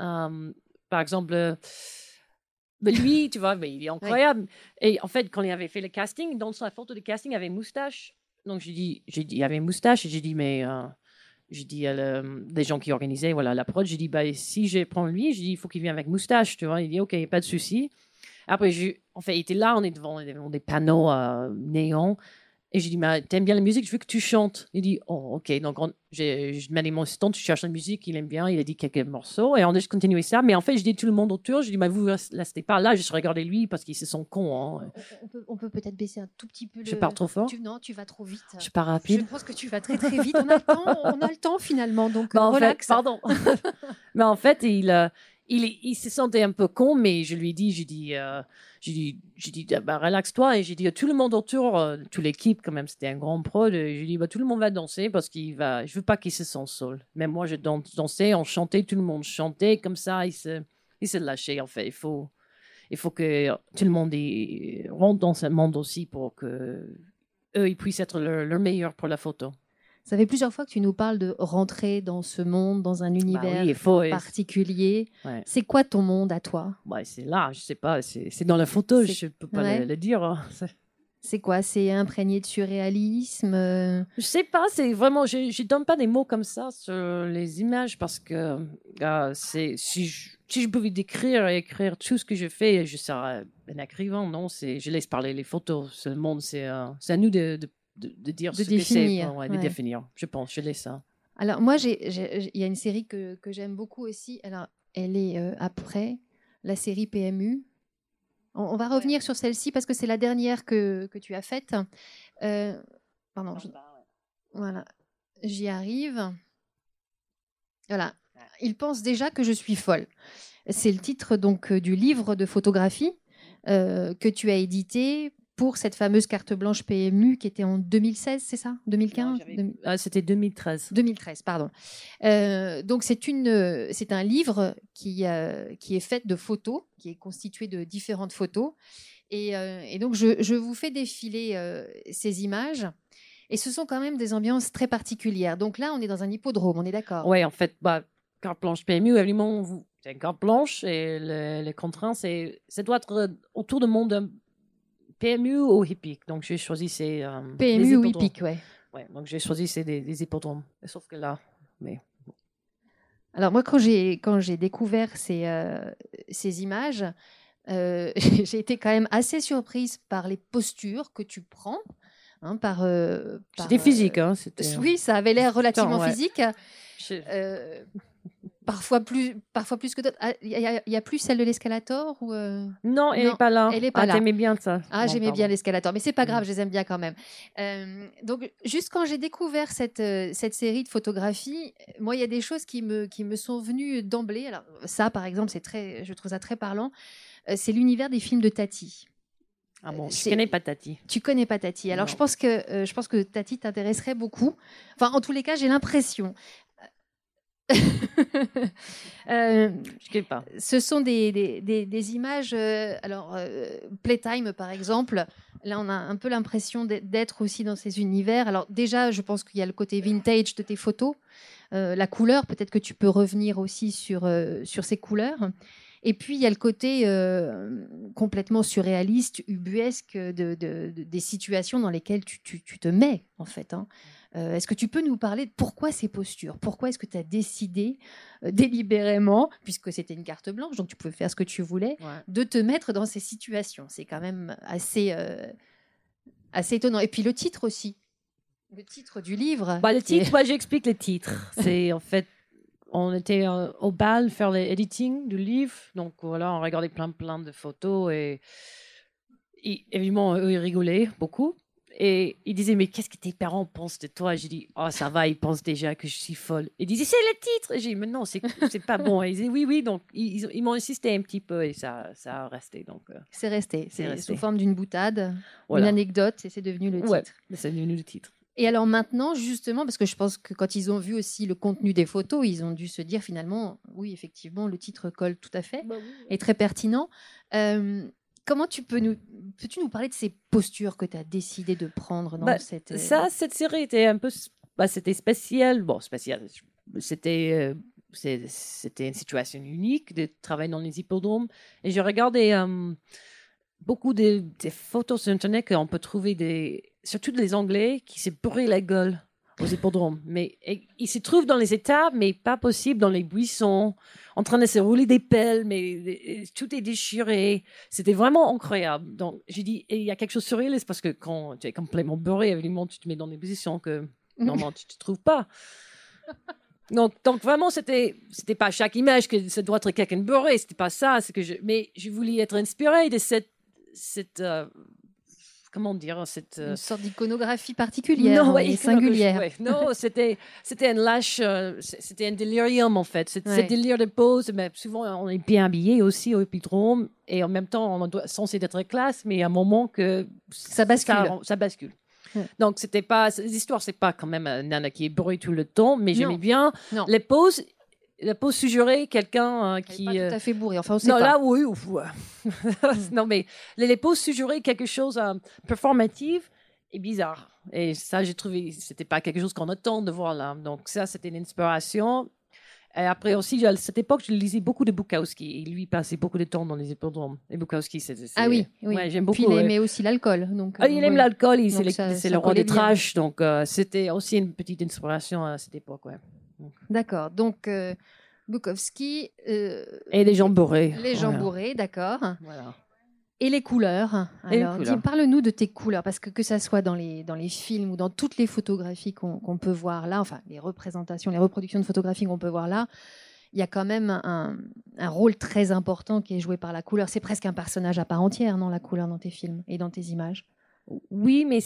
Speaker 2: Euh, par exemple, euh, mais lui, tu vois, mais il est incroyable. Et en fait, quand il avait fait le casting, dans sa photo de casting, il avait moustache. Donc j'ai dit, j'ai dit, il avait moustache et j'ai dit, mais euh, je dis à le- des gens qui organisaient voilà, la prod, j'ai dit, bah, si je prends lui, j'ai dit, il faut qu'il vienne avec moustache, tu vois. Il dit, OK, pas de souci. Après, je, en fait, il était là, on est devant, devant des panneaux euh, néons. Et j'ai dit, mais t'aimes bien la musique, je veux que tu chantes. Il dit, oh, ok. Donc, on- demandé à mon assistant, tu cherches la musique, il aime bien, il a dit quelques morceaux. Et on a juste continué ça. Mais en fait, je dis tout le monde autour, je dis, mais vous restez pas là, je regardé lui parce qu'ils se sont cons. hein.
Speaker 1: On peut, on peut peut-être baisser un tout petit peu le.
Speaker 2: Je pars trop fort
Speaker 1: Tu- non, tu vas trop vite.
Speaker 2: Je suis pas
Speaker 1: Je
Speaker 2: rapide.
Speaker 1: pense que tu vas très très vite. On a le temps, on a le temps finalement, donc *laughs*
Speaker 2: Bah, en fait,
Speaker 1: relax.
Speaker 2: pardon. *laughs* mais en fait, il, euh, il, se sentait un peu con, mais je lui ai dit, j'ai dit, euh, j'ai dit, j'ai dit, ah, bah, relaxe-toi. Et j'ai dit à tout le monde autour, euh, toute l'équipe, quand même, c'était un grand prod. et J'ai dit, bah, tout le monde va danser parce qu'il va, je veux pas qu'il se sente seul. Même moi, je dan- dansais, on chantait, tout le monde chantait, comme ça, il se, il en fait. Il faut, il faut que tout le monde rentre dans ce monde aussi pour que eux, ils puissent être leur, leur meilleur pour la photo.
Speaker 1: Ça fait plusieurs fois que tu nous parles de rentrer dans ce monde, dans un
Speaker 2: Bah
Speaker 1: univers
Speaker 2: oui, faut.
Speaker 1: particulier.
Speaker 2: Ouais.
Speaker 1: C'est quoi ton monde à toi?
Speaker 2: Ouais, c'est là, je sais pas, c'est dans la photo, je peux pas
Speaker 1: ouais.
Speaker 2: le, le dire. hein. *laughs* C'est-
Speaker 1: quoi? C'est imprégné de surréalisme euh,
Speaker 2: Je sais pas, c'est vraiment, je, je donne pas des mots comme ça sur les images parce que euh, c'est si je, si je pouvais décrire et écrire tout ce que je fais, je serais un écrivain. Non, c'est je laisse parler les photos. Ce monde, c'est euh, à nous de, de, de, de dire
Speaker 1: De
Speaker 2: ce que c'est,
Speaker 1: définir,
Speaker 2: ouais, de
Speaker 1: ouais.
Speaker 2: définir. Je pense, je laisse ça.
Speaker 1: Alors moi, il y a une série que, que j'aime beaucoup aussi. Alors, elle est euh, après la série PMU. On, on va revenir sur celle-ci parce que c'est la dernière que, que tu as faite. Euh, pardon, je- voilà, j'y arrive. Voilà, il pense déjà que je suis folle. C'est le titre donc euh, du livre de photographie euh, que tu as édité pour cette fameuse carte blanche PMU qui était en 2016, c'est ça? 2015 2000
Speaker 2: Ah, C'était 2013.
Speaker 1: 2013, pardon. Euh, donc c'est une, euh, c'est un livre qui, euh, qui est fait de photos, qui est constitué de différentes photos, et, euh, et donc je, je vous fais défiler euh, ces images. Et ce sont quand même des ambiances très particulières. Donc là, on est dans un hippodrome, on est d'accord?
Speaker 2: Ouais, en fait, bah, carte blanche PMU, évidemment, vous, c'est une carte blanche et le, les contraintes, c'est, ça doit être autour du monde PMU ou hippique? Donc, j'ai choisi ces. euh,
Speaker 1: PMU ou hippique, ouais.
Speaker 2: Ouais, donc j'ai choisi ces des, des hippodromes. Sauf que là, mais
Speaker 1: Alors moi, quand j'ai quand j'ai découvert ces euh, ces images, euh, *laughs* j'ai été quand même assez surprise par les postures que tu prends, hein, par. euh, par,
Speaker 2: c'était physique, hein. C'était,
Speaker 1: Oui, ça avait l'air relativement
Speaker 2: ouais.
Speaker 1: physique.
Speaker 2: Je-
Speaker 1: parfois plus, parfois plus que d'autres. Ah, Il y, a- il y a plus celle de l'escalator ou euh,
Speaker 2: Non, elle n'est pas là.
Speaker 1: elle est pas
Speaker 2: ah,
Speaker 1: là.
Speaker 2: T'aimais bien ça.
Speaker 1: Ah,
Speaker 2: Bon,
Speaker 1: j'aimais bien l'escalator, mais c'est pas grave,
Speaker 2: Mm.
Speaker 1: je les aime bien quand même. Euh, donc, juste quand j'ai découvert cette, euh, cette série de photographies, moi, il y a des choses qui me, qui me sont venues d'emblée. Alors, ça, par exemple, c'est très, je trouve ça très parlant. C'est l'univers des films de Tati.
Speaker 2: Ah bon, je connais pas Tati.
Speaker 1: Tu connais pas Tati. Alors,
Speaker 2: Non.
Speaker 1: je pense que, euh, je pense que Tati t'intéresserait beaucoup. Enfin, en tous les cas, j'ai l'impression. *laughs* Euh,
Speaker 2: Je pas.
Speaker 1: ce sont des, des, des- des images. euh, alors, euh, Playtime, par exemple, là, on a un peu l'impression d'être- aussi dans ces univers. Alors, déjà, je pense qu'il y a le côté vintage de tes photos, euh, la couleur. Peut-être que tu peux revenir aussi sur, sur ces couleurs. Et puis, il y a le côté euh, complètement surréaliste, ubuesque de, de- de- des situations dans lesquelles tu, tu- tu te mets, en fait. hein. Euh, est-ce que tu peux nous parler de pourquoi ces postures? Pourquoi est-ce que tu as décidé euh, délibérément, puisque c'était une carte blanche, donc tu pouvais faire ce que tu voulais,
Speaker 2: Ouais.
Speaker 1: de te mettre dans ces situations? C'est quand même assez, euh, assez étonnant. Et puis le titre aussi. Le titre du livre.
Speaker 2: Bah, le titre, moi, j'explique le titre. *laughs* C'est en fait, on était au bal faire les editing du livre. Donc voilà, on regardait plein, plein de photos et, et évidemment, eux, ils rigolaient beaucoup. Et ils disaient, mais qu'est-ce que tes parents pensent de toi? J'ai dit, oh, ça va, ils pensent déjà que je suis folle. Ils disaient, c'est le titre. Et J'ai dit, mais non, c'est c'est pas bon. Et ils disaient, oui, oui. Donc, ils, ils- m'ont insisté un petit peu et ça, ça a resté. Donc, euh,
Speaker 1: C'est resté.
Speaker 2: C'est
Speaker 1: C'est
Speaker 2: resté.
Speaker 1: sous forme d'une boutade,
Speaker 2: voilà.
Speaker 1: une anecdote, et c'est devenu le titre.
Speaker 2: Ouais, c'est devenu le titre.
Speaker 1: Et alors maintenant, justement, parce que je pense que quand ils ont vu aussi le contenu des photos, ils ont dû se dire finalement, oui, effectivement, le titre colle tout à fait, est très pertinent. Euh, comment tu peux nous, peux-tu nous parler de ces postures que tu as décidé de prendre dans
Speaker 2: Bah,
Speaker 1: cette... euh,
Speaker 2: Ça, cette série était un peu, bah, c'était spécial. Bon, spécial. C'était, euh, c'était une situation unique de travailler dans les hippodromes. Et j'ai regardé euh, beaucoup de, des photos sur Internet qu'on peut trouver des, surtout des Anglais qui se bourraient la gueule aux hippodromes. Mais il se trouve dans les étables, mais pas possible dans les buissons, en train de se rouler des pelles, mais tout est déchiré. C'était vraiment incroyable. Donc, j'ai dit, il y a quelque chose de surréaliste parce que quand tu es complètement beurré, évidemment, tu te mets dans des positions que normalement tu ne te trouves pas. Donc, donc vraiment, c'était, c'était pas chaque image que ça doit être quelqu'un de beurré, c'était pas ça. Que je, mais je voulais être inspirée de cette, cette, euh, comment dire, cette, euh,
Speaker 1: Une sorte d'iconographie particulière
Speaker 2: ouais,
Speaker 1: et
Speaker 2: iconographie, *laughs*
Speaker 1: singulière.
Speaker 2: ouais. Non, *laughs* c'était, c'était un lâche, euh, c'était un délirium en fait. C'est,
Speaker 1: Ouais.
Speaker 2: délire de pose, mais souvent on est bien habillé aussi au hippodrome et en même temps on doit censé être classe, mais à un moment que
Speaker 1: Ça bascule.
Speaker 2: ça, ça bascule. Donc c'était pas, l'histoire c'est pas quand même un nana qui est bourrée tout le temps, mais j'aimais bien
Speaker 1: Non.
Speaker 2: les poses, la pose suggérait quelqu'un euh, qui.
Speaker 1: pas
Speaker 2: euh,
Speaker 1: tout à fait bourré. Enfin, on sait
Speaker 2: non,
Speaker 1: pas.
Speaker 2: là, oui. ouf, ouais. *laughs* non, mais les, les suggéraient quelque chose de performatif et bizarre. Et ça, j'ai trouvé, c'était pas quelque chose qu'on attend de voir là. Donc, ça, c'était une inspiration. Et après aussi, à cette époque, je lisais beaucoup de Bukowski. Et lui, passait beaucoup de temps dans les hippodromes. Et Bukowski, c'est.
Speaker 1: Ah oui, oui.
Speaker 2: Ouais, j'aime beaucoup.
Speaker 1: Puis il aimait aussi l'alcool. Donc,
Speaker 2: Ah, il
Speaker 1: euh,
Speaker 2: aime l'alcool, c'est le, roi des trash. Donc, euh, c'était aussi une petite inspiration à cette époque. Ouais.
Speaker 1: D'accord. Donc, euh, Bukowski, euh,
Speaker 2: Et les gens bourrés.
Speaker 1: les gens
Speaker 2: Voilà.
Speaker 1: bourrés, d'accord.
Speaker 2: Voilà.
Speaker 1: Et les couleurs. Alors, parle-nous de tes couleurs, parce que que ça soit dans les, dans les films ou dans toutes les photographies qu'on qu'on peut voir là, enfin les représentations, les reproductions de photographies qu'on peut voir là, il y a quand même un, un rôle très important qui est joué par la couleur. C'est presque un personnage à part entière, non, la couleur dans tes films et dans tes images?
Speaker 2: Oui, mais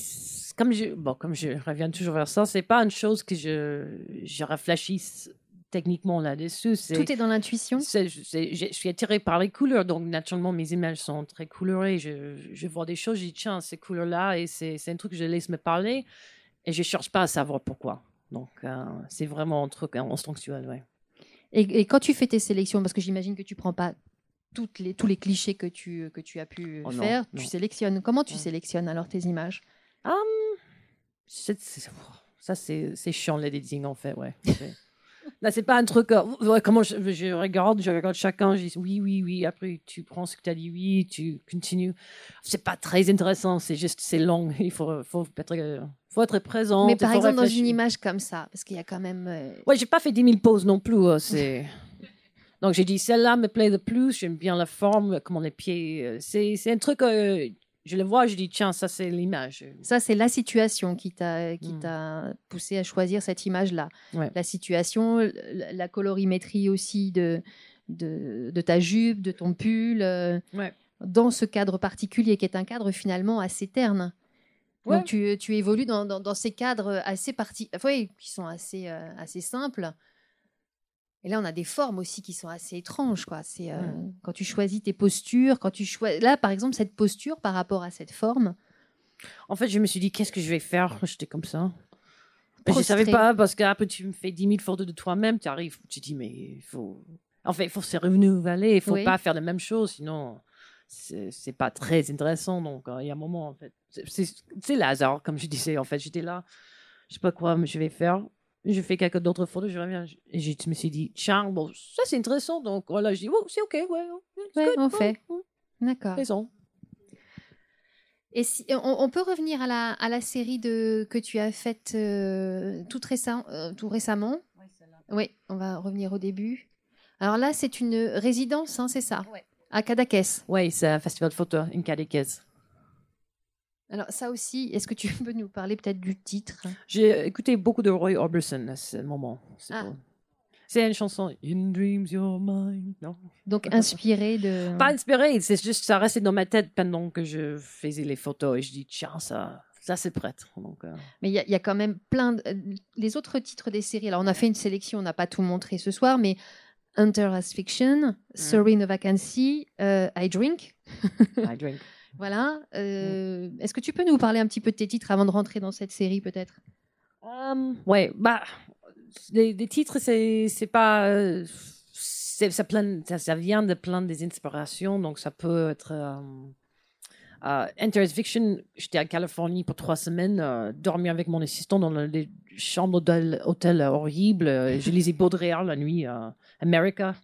Speaker 2: comme je, bon, comme je reviens toujours vers ça, c'est pas une chose que je, je réfléchisse techniquement là-dessus.
Speaker 1: Tout est dans l'intuition.
Speaker 2: je, suis attirée par les couleurs, donc naturellement mes images sont très colorées. Je, je vois des choses, je dis tiens, ces couleurs-là, et c'est, c'est un truc que je laisse me parler, et je cherche pas à savoir pourquoi. Donc euh, c'est vraiment un truc instinctuel, ouais.
Speaker 1: Et, et quand tu fais tes sélections, parce que j'imagine que tu prends pas toutes les, tous les clichés que tu, que tu as pu
Speaker 2: Oh
Speaker 1: faire,
Speaker 2: non.
Speaker 1: tu sélectionnes. Comment tu
Speaker 2: Ouais.
Speaker 1: sélectionnes alors tes images?
Speaker 2: C'est- ça, c'est c'est chiant, l'editing, en fait, ouais. *laughs* Là, c'est pas un truc. euh, comment je, je regarde, je regarde chacun, je dis oui, oui, oui. Après, tu prends ce que tu as dit, oui, tu continues. C'est pas très intéressant, c'est juste, c'est long. *laughs* Il faut, faut, être, euh, faut être présent.
Speaker 1: Mais par exemple, dans une image comme ça, parce qu'il y a quand même. euh,
Speaker 2: Ouais, j'ai pas fait 10 000 pauses non plus. euh, c'est. *laughs* Donc, j'ai dit, celle-là me plaît le plus, j'aime bien la forme, comment les pieds. euh, C'est c'est un truc, euh, je le vois, je dis, tiens, ça, c'est l'image.
Speaker 1: Ça, c'est la situation qui t'a qui
Speaker 2: Mm.
Speaker 1: t'a poussé à choisir cette image-là.
Speaker 2: Ouais.
Speaker 1: La situation, la, colorimétrie aussi de, de, de ta jupe, de ton pull, euh,
Speaker 2: Ouais.
Speaker 1: dans ce cadre particulier qui est un cadre finalement assez terne.
Speaker 2: Ouais.
Speaker 1: Donc tu, tu évolues dans, dans, dans ces cadres assez parti oui, qui sont assez, euh, assez simples. Et là, on a des formes aussi qui sont assez étranges. Quoi. C'est, euh,
Speaker 2: Ouais.
Speaker 1: Quand tu choisis tes postures, quand tu choisis... Là, par exemple, cette posture par rapport à cette forme,
Speaker 2: En fait, je me suis dit, qu'est-ce que je vais faire? J'étais comme ça. Mais je savais pas, parce qu'après, tu me fais 10 000 photos de toi-même, tu arrives, tu dis, mais il faut. En fait, il faut se renouveler, il faut
Speaker 1: Oui.
Speaker 2: pas faire la même chose, sinon, c'est pas très intéressant. Donc, euh, il y a un moment, en fait. c'est- le hasard, comme je disais. En fait, j'étais là, je sais pas quoi je vais faire. Je fais quelques d'autres photos, je reviens. Et je me suis dit, tiens, bon, ça c'est intéressant. Donc, voilà, je dis, oh, c'est OK, ouais,
Speaker 1: on fait. D'accord.
Speaker 2: raison.
Speaker 1: Et si, on, on peut revenir à la, à la série de, que tu as faite euh, récem- euh, tout récemment? Oui, on va revenir au début. Alors là, c'est une résidence, hein, c'est ça?
Speaker 2: Ouais.
Speaker 1: À Cadaqués.
Speaker 2: Oui, c'est un festival de photos, une catéchèse.
Speaker 1: Alors ça aussi, est-ce que tu *laughs* peux nous parler peut-être du titre?
Speaker 2: J'ai écouté beaucoup de Roy Orbison à ce moment. C'est
Speaker 1: Ah.
Speaker 2: une chanson In Dreams You're Mine. Non,
Speaker 1: Donc inspiré de... *laughs*
Speaker 2: pas inspiré. C'est juste ça restait dans ma tête pendant que je faisais les photos et je dis tiens ça, ça c'est prête. Donc euh,
Speaker 1: Mais il y, a- il y a quand même plein de... euh, Les autres titres des séries, alors on a fait une sélection, on n'a pas tout montré ce soir, mais Hunter as Fiction, Serene Vacancy, euh, I Drink,
Speaker 2: I drink. *laughs*
Speaker 1: voilà. Euh, Est-ce que tu peux nous parler un petit peu de tes titres avant de rentrer dans cette série peut-être?
Speaker 2: Um, ouais, bah des, des titres c'est pas euh, ça, plein, ça ça vient de plein des inspirations donc ça peut être euh, Enter as Fiction, j'étais en Californie pour trois semaines, euh, dormir avec mon assistant dans le- les chambres d'hôtel hôtel horribles. Euh, Je lisais Baudrillard la nuit, America.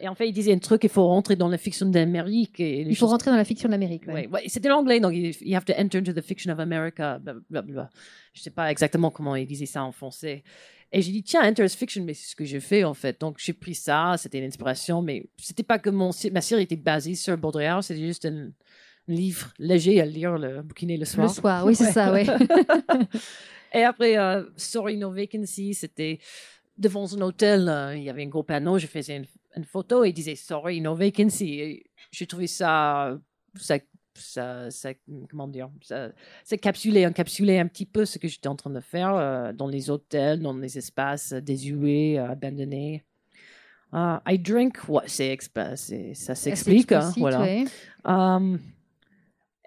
Speaker 2: Et en fait, il disait un truc, il faut rentrer dans la fiction d'Amérique.
Speaker 1: Il faut
Speaker 2: choses-
Speaker 1: rentrer dans la fiction de l'Amérique. ouais.
Speaker 2: Ouais, c'était l'anglais, donc il- you have to enter into the fiction of America. blablabla. Je sais pas exactement comment il disait ça en français. Et j'ai dit, tiens, enter fiction, mais c'est ce que j'ai fait en fait. Donc j'ai pris ça, c'était une inspiration, mais c'était pas que mon, ma série était basée sur Baudrillard, c'était juste un, livre léger à lire, le bouquiner le soir.
Speaker 1: Le soir, oui, c'est ça, ouais. *laughs*
Speaker 2: Et après, euh, Sorry No Vacancy, c'était devant un hôtel, euh, il y avait un gros panneau, je faisais une, une photo et il disait Sorry No Vacancy. Et j'ai trouvé ça, ça, ça, ça- comment dire, ça, ça capsulait, encapsulait un petit peu ce que j'étais en train de faire euh, dans les hôtels, dans les espaces désuets, euh, abandonnés. Ah, I drink, ouais, c'est, c'est- ça s'explique, hein, voilà.
Speaker 1: ouais.
Speaker 2: Um,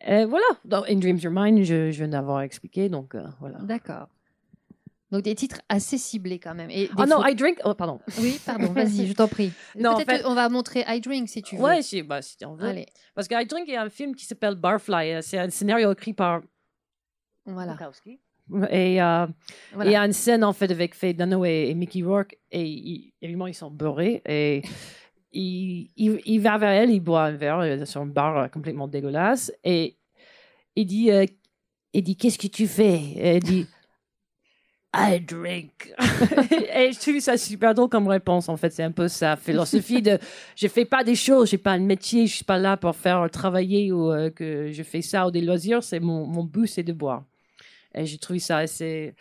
Speaker 2: et voilà, dans In Dreams Your Mind, je, je viens d'avoir expliqué, donc euh, voilà.
Speaker 1: D'accord. Donc des titres assez ciblés quand même. Et des
Speaker 2: Ah non, I drink. Oh, pardon.
Speaker 1: Oui, pardon, vas-y, je t'en prie. *laughs*
Speaker 2: Non, en fait-
Speaker 1: on va montrer I Drink si tu veux.
Speaker 2: Ouais, si, bah, si on veut.
Speaker 1: Allez,
Speaker 2: Parce que I drink, il y a un film qui s'appelle Barfly. euh, C'est un scénario écrit par
Speaker 1: voilà.
Speaker 2: Bukowski. Et euh,
Speaker 1: voilà.
Speaker 2: il y a une scène en fait avec Faye Dunaway et Mickey Rourke. Et ils- évidemment, ils sont beurrés. Et il, il, il va vers elle, il boit un verre euh, sur un bar complètement dégueulasse. Et il dit, euh, il dit Qu'est-ce que tu fais? Et Elle dit I drink. *laughs* et je trouve ça super drôle comme réponse. En fait, c'est un peu sa philosophie de je fais pas des choses, j'ai pas un métier, je suis pas là pour faire travailler ou euh, que je fais ça ou des loisirs. C'est mon, mon but, c'est de boire. Et j'ai trouvé ça assez,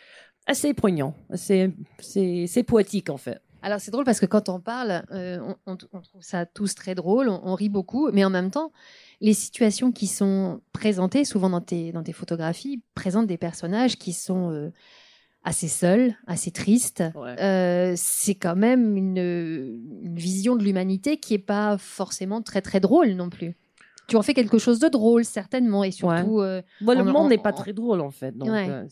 Speaker 2: assez poignant. C'est, c'est, c'est poétique en fait.
Speaker 1: Alors c'est drôle parce que quand on parle, euh, on, on- on trouve ça tous très drôle, on, on rit beaucoup, mais en même temps, les situations qui sont présentées, souvent dans tes, dans tes photographies, présentent des personnages qui sont euh, assez seuls, assez tristes.
Speaker 2: Ouais.
Speaker 1: Euh, c'est quand même une, une vision de l'humanité qui est pas forcément très très drôle non plus. Tu en fais quelque chose de drôle certainement et surtout euh,
Speaker 2: Bon, le
Speaker 1: On-
Speaker 2: monde
Speaker 1: on-
Speaker 2: n'est pas
Speaker 1: on-
Speaker 2: très drôle en fait. Donc,
Speaker 1: Ouais.
Speaker 2: euh.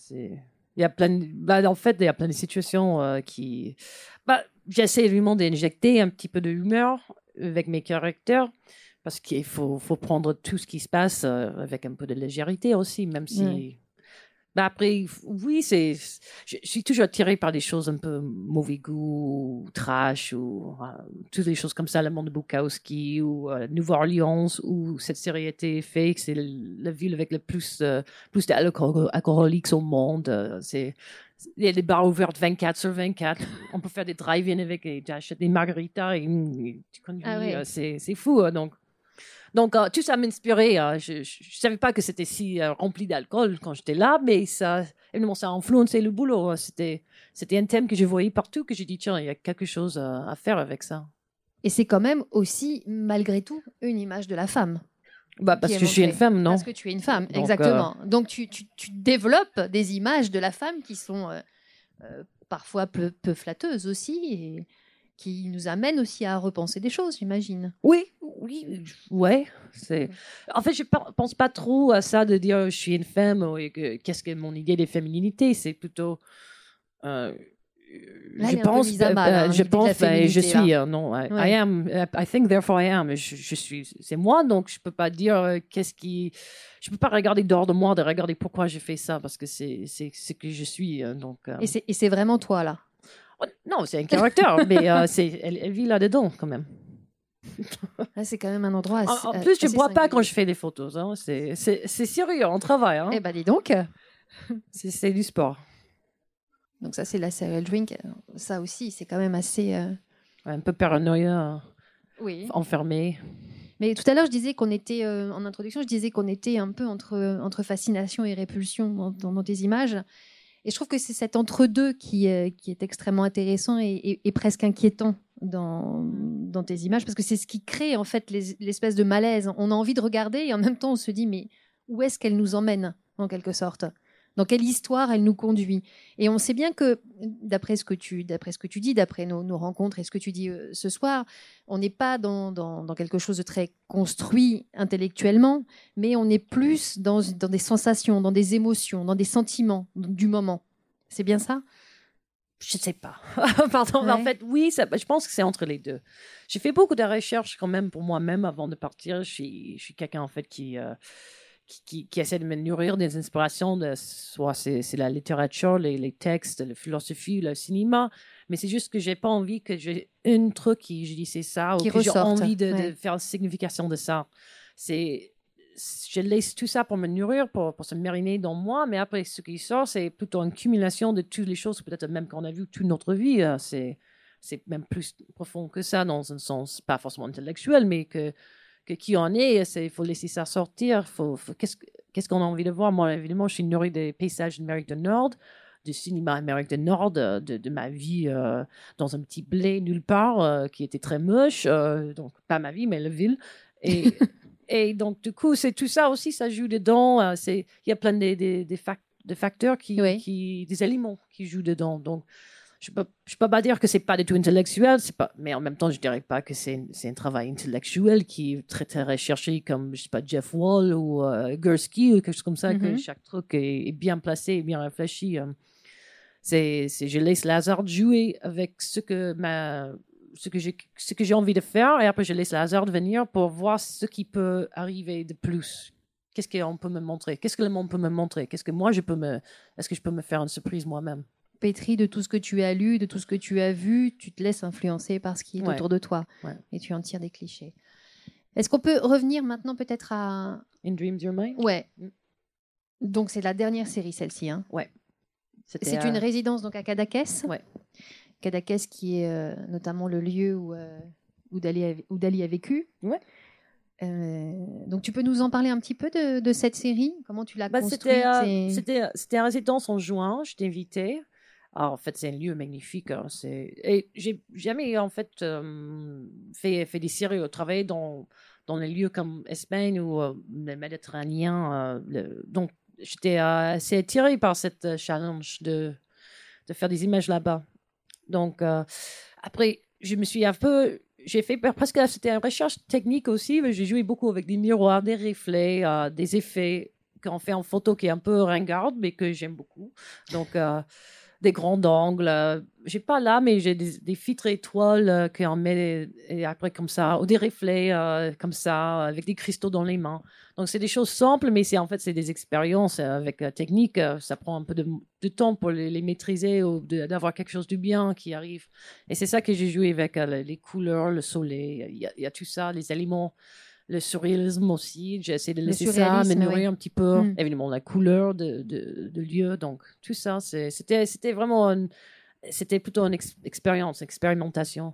Speaker 2: Il y a plein de... bah, en fait, il y a plein de situations euh, qui. Bah, j'essaie évidemment d'injecter un petit peu de humeur avec mes caractères parce qu'il faut, faut prendre tout ce qui se passe euh, avec un peu de légèreté aussi, même si. Bah, après, oui, c'est. Je, je suis toujours attirée par des choses un peu mauvais goût, ou trash, ou euh, toutes les choses comme ça, le monde de Bukowski, ou euh, Nouvelle-Orléans, où cette série a été faite, c'est la ville avec le plus, euh, plus d'alcooliques au monde. euh, c'est. Il y a des bars ouverts 24 sur 24. *laughs* On peut faire des drive-in avec, et tu achètes des margaritas et, et tu conduis.
Speaker 1: Ah ouais.
Speaker 2: euh, c'est, fou. euh, donc, donc euh, tout ça m'inspirait. euh, je ne savais pas que c'était si euh, rempli d'alcool quand j'étais là, mais ça, évidemment, ça a influencé le boulot. euh, C'était, c'était un thème que je voyais partout, que j'ai dit, tiens, il y a quelque chose euh, à faire avec ça.
Speaker 1: et c'est quand même aussi malgré tout une image de la femme.
Speaker 2: Bah, parce que je suis une femme, non?
Speaker 1: Parce que tu es une femme,
Speaker 2: Donc,
Speaker 1: exactement. Donc tu, tu, tu développes des images de la femme qui sont parfois peu, peu flatteuses aussi et qui nous amènent aussi à repenser des choses, j'imagine.
Speaker 2: Oui, oui, ouais. C'est... En fait, je ne pense pas trop à ça de dire je suis une femme ou que- qu'est-ce que mon idée de féminité. C'est plutôt. euh,
Speaker 1: Là,
Speaker 2: je pense,
Speaker 1: mal,
Speaker 2: euh,
Speaker 1: hein,
Speaker 2: je pense, ben, je suis, euh, non, I,
Speaker 1: Ouais.
Speaker 2: I am, I think therefore I am. Je, je suis, c'est moi, donc je peux pas dire euh, qu'est-ce qui, je peux pas regarder dehors de moi, de regarder pourquoi j'ai fait ça parce que c'est, c'est ce que je suis, euh, donc. euh,
Speaker 1: Et c'est et c'est vraiment toi, là?
Speaker 2: Non, c'est un caractère, mais euh, c'est, elle, elle vit là-dedans quand même.
Speaker 1: Là, c'est quand même un endroit assez
Speaker 2: En, en plus, je
Speaker 1: assez
Speaker 2: bois pas quand je fais des photos. Hein. C'est, c'est, c'est sérieux, on travaille. Hein.
Speaker 1: Eh ben dis donc. *laughs*
Speaker 2: C'est, c'est du sport.
Speaker 1: Donc ça, c'est la serial drink. Ça aussi, c'est quand même assez... euh,
Speaker 2: Un peu paranoïa,
Speaker 1: Oui.
Speaker 2: enfermé.
Speaker 1: Mais tout à l'heure, je disais qu'on était, euh, en introduction, je disais qu'on était un peu entre, entre fascination et répulsion dans, dans- dans tes images. Et je trouve que c'est cet entre-deux qui, euh, est extrêmement intéressant et, presque inquiétant dans, tes images, parce que c'est ce qui crée en fait les- l'espèce de malaise. On a envie de regarder et en même temps, on se dit, mais où est-ce qu'elle nous emmène, en quelque sorte? Dans quelle histoire elle nous conduit Et on sait bien que, d'après ce que tu, d'après ce que tu dis, d'après nos, nos rencontres et ce que tu dis euh, ce soir, on n'est pas dans, dans, dans quelque chose de très construit intellectuellement, mais on est plus dans, dans des sensations, dans des émotions, dans des sentiments du moment. C'est bien ça?
Speaker 2: Je sais pas. *laughs* Pardon, mais en fait, oui, ça- je pense que c'est entre les deux. J'ai fait beaucoup de recherches quand même pour moi-même avant de partir. Je suis, je suis quelqu'un en fait qui, euh, qui, qui, qui essaie de me nourrir des inspirations, de, soit c'est la littérature, les, les textes, la philosophie, le cinéma, Mais c'est juste que j'ai pas envie que j'ai un truc qui, je dis c'est ça, ou
Speaker 1: Qui
Speaker 2: que j'ai envie de, de
Speaker 1: ouais.
Speaker 2: faire une signification de ça. C'est, je laisse tout ça pour me nourrir, pour, pour se mariner dans moi, mais après, ce qui sort, c'est plutôt une cumulation de toutes les choses, peut-être même qu'on a vu toute notre vie. euh, C'est, c'est même plus profond que ça, dans un sens, pas forcément intellectuel, mais que, que qui on est, il faut laisser ça sortir. Faut, faut- qu'est-ce, que- qu'est-ce qu'on a envie de voir? Moi, évidemment, je suis nourrie des paysages d'Amérique du Nord, du cinéma Amérique du Nord, de, ma vie euh, dans un petit blé nulle part, euh, qui était très moche, euh, donc pas ma vie, mais la ville. Et, *laughs* et donc, du coup, c'est tout ça aussi, ça joue dedans. il y a plein de, de, de fac- de facteurs, qui,
Speaker 1: Oui.
Speaker 2: qui, des aliments qui jouent dedans. Donc, je peux, je peux pas dire que c'est pas du tout intellectuel, c'est pas, mais en même temps, je dirais pas que c'est, c'est un travail intellectuel qui est très, très recherché comme, je sais pas, Jeff Wall ou euh, Gursky ou quelque chose comme ça, que
Speaker 1: Mhm.
Speaker 2: chaque truc est, est bien placé bien réfléchi. euh. C'est, c'est, je laisse Lazare jouer avec ce que ma, ce que j'ai, ce que j'ai envie de faire et après je laisse Lazare venir pour voir ce qui peut arriver de plus. Qu'est-ce qu'on peut me montrer? Qu'est-ce que le monde peut me montrer? Qu'est-ce que moi je peux me, est-ce que je peux me faire une surprise moi-même?
Speaker 1: Pétri de tout ce que tu as lu, de tout ce que tu as vu, tu te laisses influencer par ce qui est
Speaker 2: Ouais.
Speaker 1: autour de toi
Speaker 2: Ouais.
Speaker 1: et tu en tires des clichés. Est-ce qu'on peut revenir maintenant peut-être à...
Speaker 2: In Dreams Your Mind?
Speaker 1: Ouais.
Speaker 2: Mm.
Speaker 1: Donc c'est la dernière série, celle-ci. Hein.
Speaker 2: C'était,
Speaker 1: C'est
Speaker 2: euh,
Speaker 1: une résidence donc à Cadaqués.
Speaker 2: Ouais.
Speaker 1: Cadaqués qui est euh, notamment le lieu où, euh, où, Dali a, où Dali a vécu.
Speaker 2: Ouais.
Speaker 1: Euh, donc tu peux nous en parler un petit peu de, de cette série? Comment tu l'as
Speaker 2: Bah,
Speaker 1: construite
Speaker 2: c'était, euh,
Speaker 1: et-
Speaker 2: en résidence en juin, je t'ai invité. Alors, en fait, c'est un lieu magnifique. hein. Et j'ai jamais, en fait, euh, fait, des séries ou travaillé dans, dans des lieux comme Espagne ou euh, le Méditerranéen. euh, le- Donc, j'étais euh, assez attirée par cette euh, challenge de, de faire des images là-bas. Donc, euh, après, je me suis un peu. J'ai fait presque. C'était une recherche technique aussi. mais J'ai joué beaucoup avec des miroirs, des reflets, euh, des effets qu'on fait en photo qui est un peu ringarde, mais que j'aime beaucoup. Donc, euh, des grands angles. euh, j'ai pas là, mais j'ai des, filtres étoiles euh, qu'on met et après comme ça, ou des reflets euh, comme ça, avec des cristaux dans les mains. Donc, c'est des choses simples, mais c'est en fait, c'est des expériences avec la technique. ça prend un peu de, temps pour les, maîtriser ou d'avoir quelque chose de bien qui arrive. Et c'est ça que j'ai joué avec les- couleurs, le soleil. Il y a tout ça, les aliments, le surréalisme aussi. J'ai essayé de laisser ça
Speaker 1: oui.
Speaker 2: un petit peu.
Speaker 1: Mm.
Speaker 2: Évidemment, la couleur de, de, de lieu. Donc, tout ça, c'était vraiment c'était plutôt une ex- expérience, expérimentation.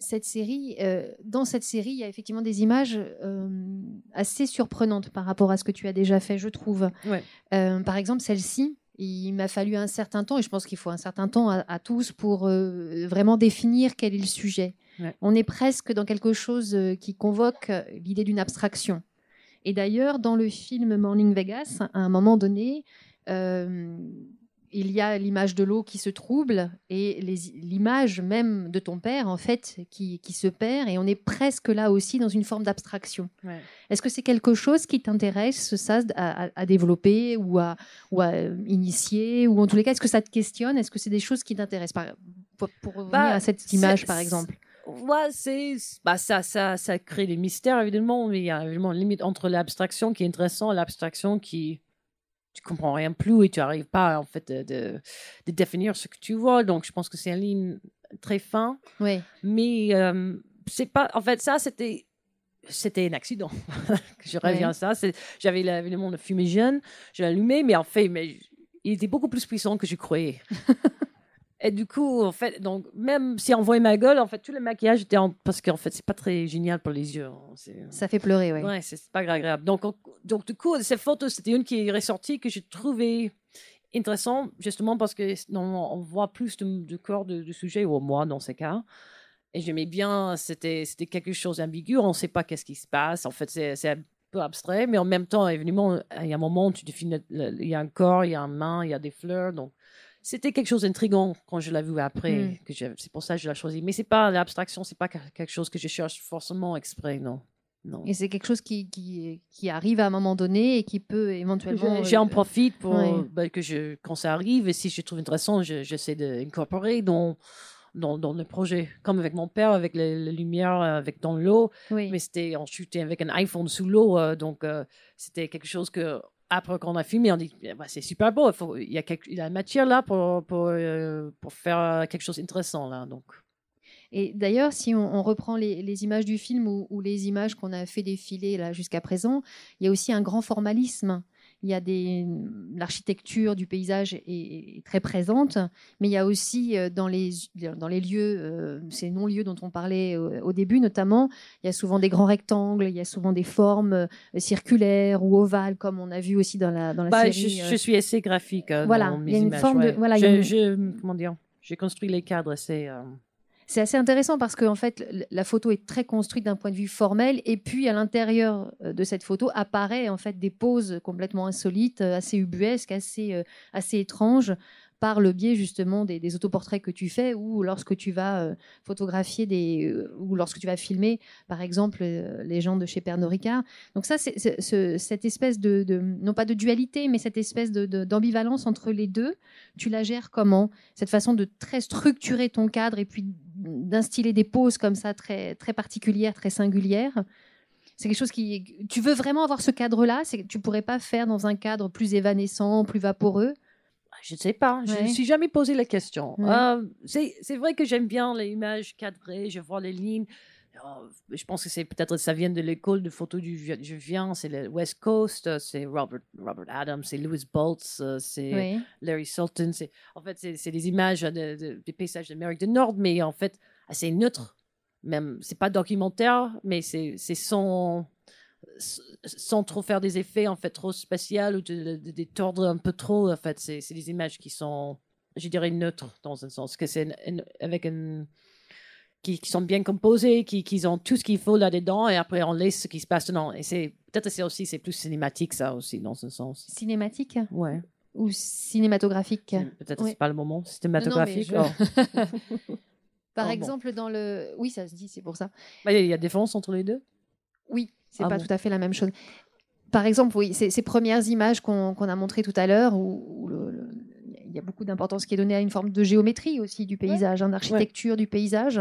Speaker 1: cette série, euh, dans cette série, il y a effectivement des images euh, assez surprenantes par rapport à ce que tu as déjà fait, je trouve.
Speaker 2: Ouais.
Speaker 1: Euh, par exemple, celle-ci, il m'a fallu un certain temps, et je pense qu'il faut un certain temps à, à tous pour euh, vraiment définir quel est le sujet.
Speaker 2: Ouais.
Speaker 1: On est presque dans quelque chose euh, qui convoque euh, l'idée d'une abstraction. Et d'ailleurs, dans le film Morning Vegas, à un moment donné, euh, il y a l'image de l'eau qui se trouble et l'image même de ton père, en fait, qui, qui se perd. Et on est presque là aussi dans une forme d'abstraction. Est-ce que c'est quelque chose qui t'intéresse, ça, à, à- développer ou à, ou à initier Ou en tous les cas, est-ce que ça te questionne? Est-ce que c'est des choses qui t'intéressent? Pour, pour revenir
Speaker 2: Bah,
Speaker 1: à cette image, par exemple
Speaker 2: Ouais, c'est bah ça, ça, ça crée des mystères évidemment, mais il y a évidemment une limite entre l'abstraction qui est intéressant et l'abstraction qui tu comprends rien plus et tu n'arrives pas en fait de, de, de définir ce que tu vois. Donc je pense que c'est une ligne très fin,
Speaker 1: Oui.
Speaker 2: mais euh, c'est pas en fait ça c'était c'était un accident. *laughs* je reviens
Speaker 1: Ouais.
Speaker 2: à ça. J'avais évidemment le fumigène, je allumé, mais en fait, mais il était beaucoup plus puissant que je croyais. *laughs* Et du coup, en fait, donc même si on voyait ma gueule, en fait, tout le maquillage était en... parce qu'en fait, c'est pas très génial pour les yeux. hein. C'est-
Speaker 1: Ça fait pleurer, oui.
Speaker 2: Ouais, c'est pas agréable. Donc, on- donc du coup, cette photo, c'était une qui est ressortie que j'ai trouvée intéressante, justement parce que non, on voit plus de, corps de, sujet, ou moi dans ces cas. Et j'aimais bien, c'était c'était quelque chose d'ambigu, on ne sait pas qu'est-ce qui se passe. En fait, c'est un peu abstrait, mais en même temps, évidemment, il y a un moment où tu définis, il y a un corps, il y a une main, il y a des fleurs. Donc, c'était quelque chose d'intrigant quand je l'ai vu après.
Speaker 1: Mm.
Speaker 2: que C'est pour ça que je l'ai choisi. Mais c'est pas l'abstraction, c'est pas quelque chose que je cherche forcément exprès, non. Non.
Speaker 1: Et c'est quelque chose qui, qui, qui arrive à un moment donné et qui peut éventuellement.
Speaker 2: Je- J'en
Speaker 1: euh,
Speaker 2: profite pour
Speaker 1: ouais.
Speaker 2: ben, que je, quand ça arrive, et si je trouve intéressant, je- j'essaie d'incorporer dans, dans, dans le projet. Comme avec mon père, avec les, les lumières euh, avec dans l'eau,
Speaker 1: oui.
Speaker 2: mais c'était chutait avec un iPhone sous l'eau, euh, donc euh, c'était quelque chose que après qu'on a filmé, on dit bah, c'est super beau, il, y a quelque, matière là pour, pour, euh, faire quelque chose d'intéressant.
Speaker 1: Et d'ailleurs, si on, reprend les, images du film ou, ou les images qu'on a fait défiler jusqu'à présent, il y a aussi un grand formalisme il y a des l'architecture du paysage est, très présente, mais il y a aussi euh, dans les dans les lieux, euh, ces non-lieux dont on parlait au, début notamment, il y a souvent des grands rectangles, il y a souvent des formes euh, circulaires ou ovales, comme on a vu aussi dans la dans la
Speaker 2: bah,
Speaker 1: série.
Speaker 2: Je, suis assez graphique.
Speaker 1: voilà,
Speaker 2: dans mes
Speaker 1: il y a une
Speaker 2: images,
Speaker 1: forme de voilà.
Speaker 2: Je, comment dire, j'ai construit les cadres assez.
Speaker 1: C'est assez intéressant parce que fait, la photo est très construite d'un point de vue formel, et puis à l'intérieur euh, de cette photo apparaît en fait des poses complètement insolites, euh, assez ubuesques, assez, euh, assez étranges, par le biais justement des, autoportraits que tu fais ou lorsque tu vas photographier des ou lorsque tu vas filmer par exemple les gens de chez Pernod Ricard. Donc ça c'est cette espèce de, non pas de dualité mais cette espèce d'ambivalence entre les deux, tu la gères comment? Cette façon de très structurer ton cadre et puis d'instiller des poses comme ça très, très particulières, très singulières. C'est quelque chose qui. Tu veux vraiment avoir ce cadre-là? Tu pourrais pas faire dans un cadre plus évanescent, plus vaporeux?
Speaker 2: Je ne sais pas, je ne me suis jamais posé la question. Euh, c'est vrai que j'aime bien les images cadrées, je vois les lignes. Oh, je pense que c'est peut-être ça vient de l'école de photo du je viens, c'est le West Coast, c'est Robert Robert Adams, c'est Louis Boltz, c'est Larry Sultan. En fait c'est des images des paysages d'Amérique du Nord, mais en fait assez neutre. Même c'est pas documentaire, mais c'est sans sans trop faire des effets en fait trop spatial ou de, des tordre un peu trop. En fait, c'est des images qui sont, je dirais, neutres dans un sens que c'est avec une qui, sont bien composés, qui, qui ont tout ce qu'il faut là-dedans, et après on laisse ce qui se passe dedans. Et c'est peut-être c'est aussi c'est plus cinématique ça aussi dans un sens.
Speaker 1: Cinématique?
Speaker 2: Ouais.
Speaker 1: Ou cinématographique?
Speaker 2: Peut-être c'est pas le moment cinématographique. Oh. *laughs*
Speaker 1: Par oh, exemple dans le, oui ça se dit c'est pour ça.
Speaker 2: Bah, il y a différence entre les deux?
Speaker 1: Oui, c'est ah pas tout à fait la même chose. Par exemple, oui, ces, ces premières images qu'on a montrées tout à l'heure, où, il y a beaucoup d'importance qui est donnée à une forme de géométrie aussi du paysage, hein, d'architecture du paysage.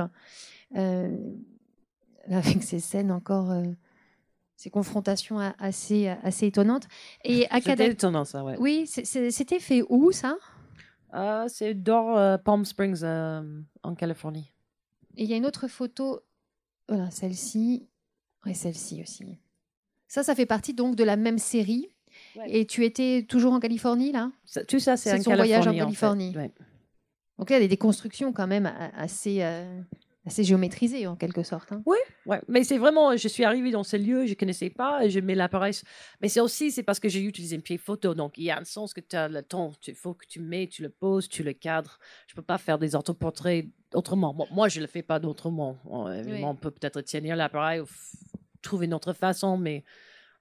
Speaker 1: Euh, avec ces scènes encore, euh, ces confrontations assez, assez étonnantes.
Speaker 2: Et *laughs* C'était étonnant ça, ouais.
Speaker 1: Oui, c'était fait où ça?
Speaker 2: Euh, C'est dans Palm Springs en Californie.
Speaker 1: Et il y a une autre photo, voilà, celle-ci, et celle-ci aussi. Ça, ça fait partie donc de la même série et tu étais toujours en Californie, là?
Speaker 2: Tout ça, c'est
Speaker 1: son voyage en Californie. Donc il y a des constructions quand même assez, euh, assez géométrisées, en quelque sorte. Hein.
Speaker 2: Oui, ouais. mais c'est vraiment, je suis arrivée dans ce lieu, je ne connaissais pas, je mets l'appareil. Mais c'est aussi, c'est parce que j'ai utilisé une pied photo. Donc il y a un sens que tu as le temps. Il faut que tu mets, tu le poses, tu le cadres. Je ne peux pas faire des autoportraits autrement. moi, je ne le fais pas d'autrement. On peut peut-être tenir l'appareil ou trouver une autre façon, mais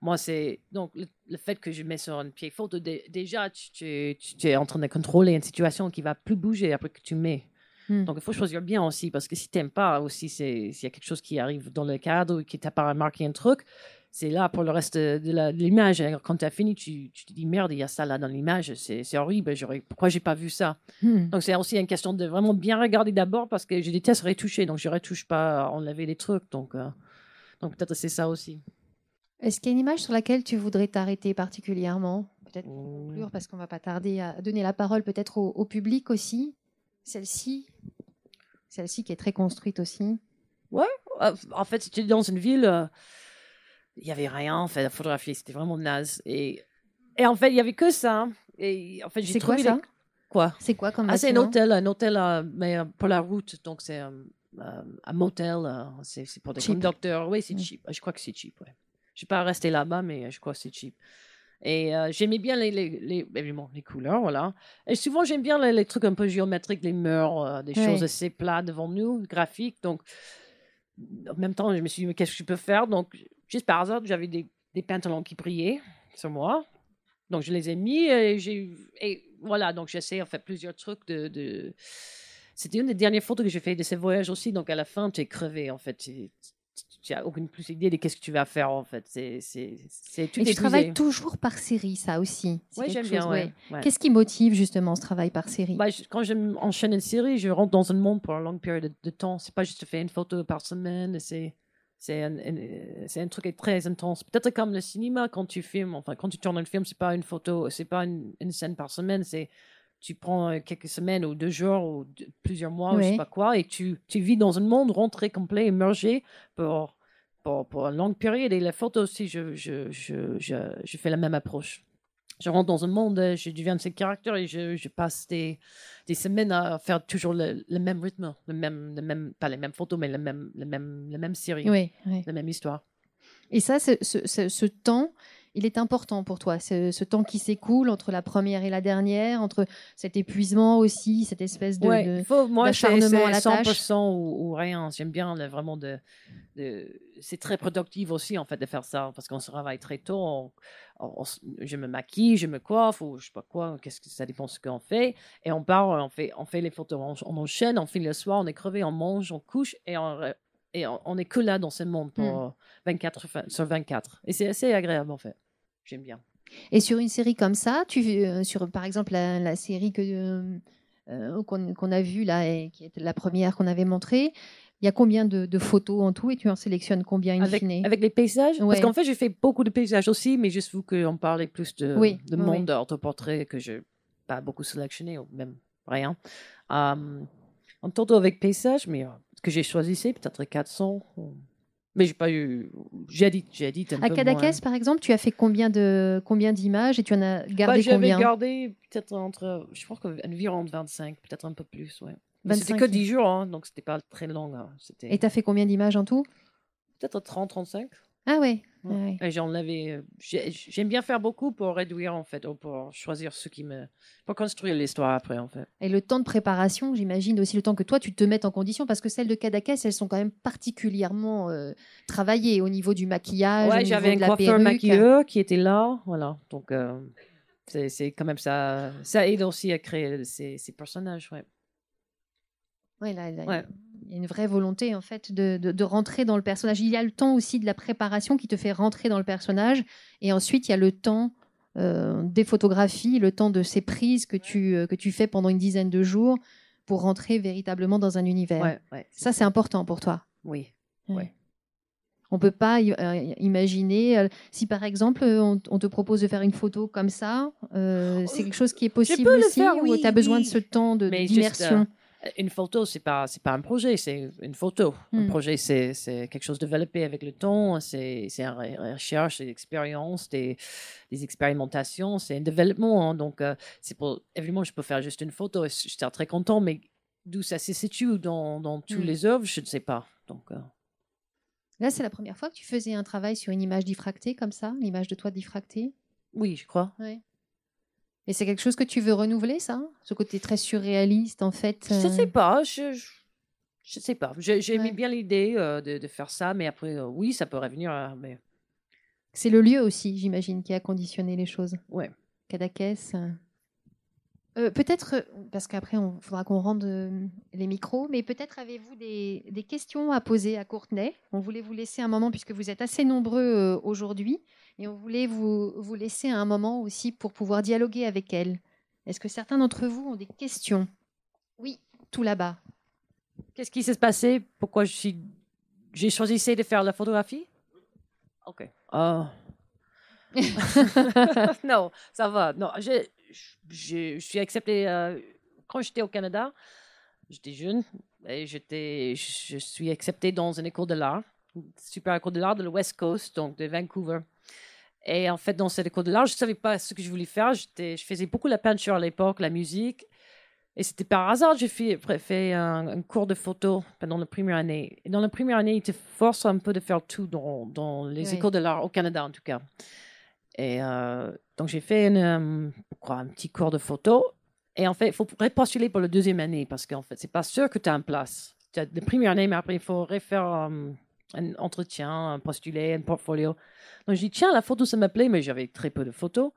Speaker 2: moi, c'est donc le, fait que je mets sur un pied photo, déjà, tu, es en train de contrôler une situation qui va plus bouger après que tu mets. Hmm. Donc, il faut choisir bien aussi, parce que si tu n'aimes pas aussi, s'il y a quelque chose qui arrive dans le cadre ou qui t'a pas remarqué un truc, c'est là pour le reste de l'image. Quand tu as fini, tu, te dis merde, il y a ça là dans l'image, c'est horrible, pourquoi j'ai pas vu ça? Hmm. Donc, c'est aussi une question de vraiment bien regarder d'abord, parce que je déteste retoucher, donc je retouche pas enlever les trucs. Donc, euh, donc peut-être c'est ça aussi.
Speaker 1: Est-ce qu'il y a une image sur laquelle tu voudrais t'arrêter particulièrement? Peut-être pour conclure, parce qu'on ne va pas tarder à donner la parole peut-être au, public aussi. Celle-ci, celle-ci qui est très construite aussi.
Speaker 2: Ouais, euh, en fait, c'était dans une ville, euh, il n'y avait rien en fait à photographier, c'était vraiment naze. Et, et en fait, il n'y avait que ça. Et en fait,
Speaker 1: j'ai trouvé quoi ça?
Speaker 2: Quoi?
Speaker 1: C'est quoi comme
Speaker 2: ah, C'est un hôtel, un hôtel euh, mais pour la route, donc c'est un motel, c'est pour des conducteurs. Oui, c'est mm. cheap. Je crois que c'est cheap, ouais. Je ne pas rester là-bas, mais je crois que c'est cheap. Et euh, j'aimais bien les, les, les, évidemment, les couleurs, voilà. Et souvent, j'aime bien les, trucs un peu géométriques, les murs, euh, des choses assez plates devant nous, graphiques. Donc, en même temps, je me suis dit, mais qu'est-ce que je peux faire? Donc, juste par hasard, j'avais des, des, pantalons qui brillaient sur moi. Donc, je les ai mis et j'ai. Et voilà, donc j'essaie en fait plusieurs trucs de. de... C'était une des dernières photos que j'ai fait de ces voyages aussi. Donc, à la fin, tu es crevé, en fait tu n'as aucune plus idée de qu'est-ce que tu vas faire en fait. C'est, c'est, c'est
Speaker 1: tout Et tu travailles toujours par série, ça aussi.
Speaker 2: Oui, j'aime bien. Ouais.
Speaker 1: Qu'est-ce qui motive justement ce travail par série?
Speaker 2: Bah, Quand j'enchaîne une série, je rentre dans un monde pour une longue période de, temps. C'est pas juste faire une photo par semaine. C'est, c'est un, un- c'est un truc très intense. Peut-être comme le cinéma, quand tu filmes, enfin, quand tu tournes un film, c'est pas une photo, c'est pas une, une scène par semaine, c'est tu prends euh, quelques semaines ou deux jours ou deux- plusieurs mois ou je sais pas quoi et tu, tu vis dans un monde rentré complet, immergé pour, pour, pour une longue période. Et la photo aussi, je, je, je, je, je fais la même approche. Je rentre dans un monde, euh, je deviens ces caractères et je, je passe des, des semaines à faire toujours le, le même rythme, le même, le même, pas les mêmes photos, mais le même, le même, la même série,
Speaker 1: Oui, oui.
Speaker 2: la même histoire.
Speaker 1: Et ça, ce, ce- ce- ce temps, il est important pour toi, ce, ce temps qui s'écoule entre la première et la dernière, entre cet épuisement aussi, cette espèce de...
Speaker 2: Ouais,
Speaker 1: de-
Speaker 2: il faut, moi,
Speaker 1: d'acharnement à la tâche.
Speaker 2: 100% ou, ou rien. J'aime bien le- vraiment de. de c'est très productif aussi, en fait, de faire ça, parce qu'on se réveille très tôt. on- on- on s- je me maquille, je me coiffe, ou je sais pas quoi, qu'est-ce que ça dépend de ce qu'on fait. Et on part, on fait, on fait les photos, on, enchaîne, on finit le soir, on est crevé, on mange, on couche, et on, et est que là dans ce monde pour 24 fa- sur 24. Et c'est assez agréable, en fait. J'aime bien.
Speaker 1: Et sur une série comme ça, tu, euh, sur par exemple la, la série que euh, euh, qu'on a vue là, et qui était la première qu'on avait montrée, il y a combien de, de photos en tout et tu en sélectionnes combien in
Speaker 2: Avec,
Speaker 1: fine?
Speaker 2: avec les paysages?
Speaker 1: Ouais.
Speaker 2: Parce qu'en fait, j'ai fait beaucoup de paysages aussi, mais juste vous qu'on parlait plus de,
Speaker 1: Oui,
Speaker 2: de
Speaker 1: oui,
Speaker 2: monde autoportrait que je n'ai pas beaucoup sélectionné, ou même rien. Um, en total avec paysages, mais que j'ai choisi, c'est peut-être 400. ou- Mais j'ai pas eu. J'édite, j'édite un
Speaker 1: À
Speaker 2: peu
Speaker 1: Cadaqués,
Speaker 2: moins.
Speaker 1: par exemple, tu as fait combien de combien d'images et tu en as
Speaker 2: Bah,
Speaker 1: gardé
Speaker 2: J'avais
Speaker 1: combien
Speaker 2: gardé peut-être entre. Je pense qu'environ 25, peut-être un peu plus, ouais. C'était
Speaker 1: 25,
Speaker 2: que
Speaker 1: oui.
Speaker 2: 10 jours, hein, donc c'était pas très long. hein.
Speaker 1: Et tu as fait combien d'images en tout?
Speaker 2: Peut-être 30, 35.
Speaker 1: Ah ouais.
Speaker 2: Ouais.
Speaker 1: ouais, ouais.
Speaker 2: Et j'en avais. euh, j'ai- J'aime bien faire beaucoup pour réduire, en fait, ou pour choisir ce qui me. pour construire l'histoire après, en fait.
Speaker 1: Et le temps de préparation, j'imagine aussi le temps que toi tu te mettes en condition, parce que celles de Cadaqués, elles sont quand même particulièrement euh, travaillées au niveau du maquillage, au
Speaker 2: Ouais,
Speaker 1: niveau
Speaker 2: j'avais un
Speaker 1: de la
Speaker 2: coiffeur maquilleur qui était là, voilà. Donc, euh, c'est c'est quand même ça. Ça aide aussi à créer ces, ces personnages, ouais.
Speaker 1: Ouais, là, là,
Speaker 2: Ouais.
Speaker 1: Il y a une vraie volonté en fait de, de- de rentrer dans le personnage. Il y a le temps aussi de la préparation qui te fait rentrer dans le personnage, et ensuite il y a le temps euh, des photographies, le temps de ces prises que tu euh, que tu fais pendant une dizaine de jours pour rentrer véritablement dans un univers.
Speaker 2: Ouais, ouais.
Speaker 1: Ça c'est important pour toi.
Speaker 2: Oui.
Speaker 1: Ouais. On peut pas euh, imaginer euh, si par exemple on, on te propose de faire une photo comme ça, euh, c'est quelque chose qui est possible aussi
Speaker 2: faire,
Speaker 1: ou tu as besoin de ce temps d'immersion?
Speaker 2: Une photo, c'est pas c'est pas un projet, c'est une photo. Un
Speaker 1: Hmm.
Speaker 2: projet, c'est c'est quelque chose développé avec le temps. C'est c'est une re- recherche, des expériences, des, des expérimentations. C'est un développement. hein. donc euh, c'est pour évidemment, je peux faire juste une photo. et je suis très content, mais d'où ça se situe dans dans tous
Speaker 1: Hmm.
Speaker 2: les œuvres, je ne sais pas. Donc euh,
Speaker 1: Là, c'est la première fois que tu faisais un travail sur une image diffractée comme ça, l'image de toi diffractée?
Speaker 2: oui, je crois.
Speaker 1: Et c'est quelque chose que tu veux renouveler, ça? Ce côté très surréaliste, en fait.
Speaker 2: Je
Speaker 1: euh,
Speaker 2: sais pas, je, je, je sais pas. Je- J'ai aimé
Speaker 1: Ouais.
Speaker 2: bien l'idée euh, de, de faire ça, mais après, euh, oui, ça peut revenir. euh, mais
Speaker 1: C'est le lieu aussi, j'imagine, qui a conditionné les choses.
Speaker 2: ouais.
Speaker 1: Cadaqués. Euh. Peut-être, euh, parce qu'après, il faudra qu'on rende euh, les micros, mais peut-être avez-vous des, des questions à poser à Courtenay? On voulait vous laisser un moment, puisque vous êtes assez nombreux euh, aujourd'hui, et on voulait vous, vous laisser un moment aussi pour pouvoir dialoguer avec elle. Est-ce que certains d'entre vous ont des questions? Oui, tout là-bas.
Speaker 2: Qu'est-ce qui s'est passé? Pourquoi je suis... j'ai choisi de faire la photographie? Ok. Euh, *laughs* *laughs* non, ça va. Non, je, je, suis acceptée euh, quand j'étais au Canada. J'étais jeune et j'étais, je suis acceptée dans une école de l'art, une super école de l'art de la West Coast, donc de Vancouver. Et en fait, dans cette école de l'art, je ne savais pas ce que je voulais faire. J'étais, je faisais beaucoup la peinture à l'époque, la musique. Et c'était par hasard, j'ai fait, fait un, un cours de photo pendant la première année. Et dans la première année, ils te forcent un peu de faire tout dans, dans les
Speaker 1: Oui.
Speaker 2: écoles de l'art, au Canada en tout cas. Et euh, donc, j'ai fait une, euh, un petit cours de photo. Et en fait, il faut repostuler pour la deuxième année parce qu'en fait, c'est pas sûr que tu as une place. Tu as la première année, mais après, il faut refaire euh, un entretien, un postuler, un portfolio. Donc, j'ai dit, tiens, la photo, ça me plaît, mais j'avais très peu de photos.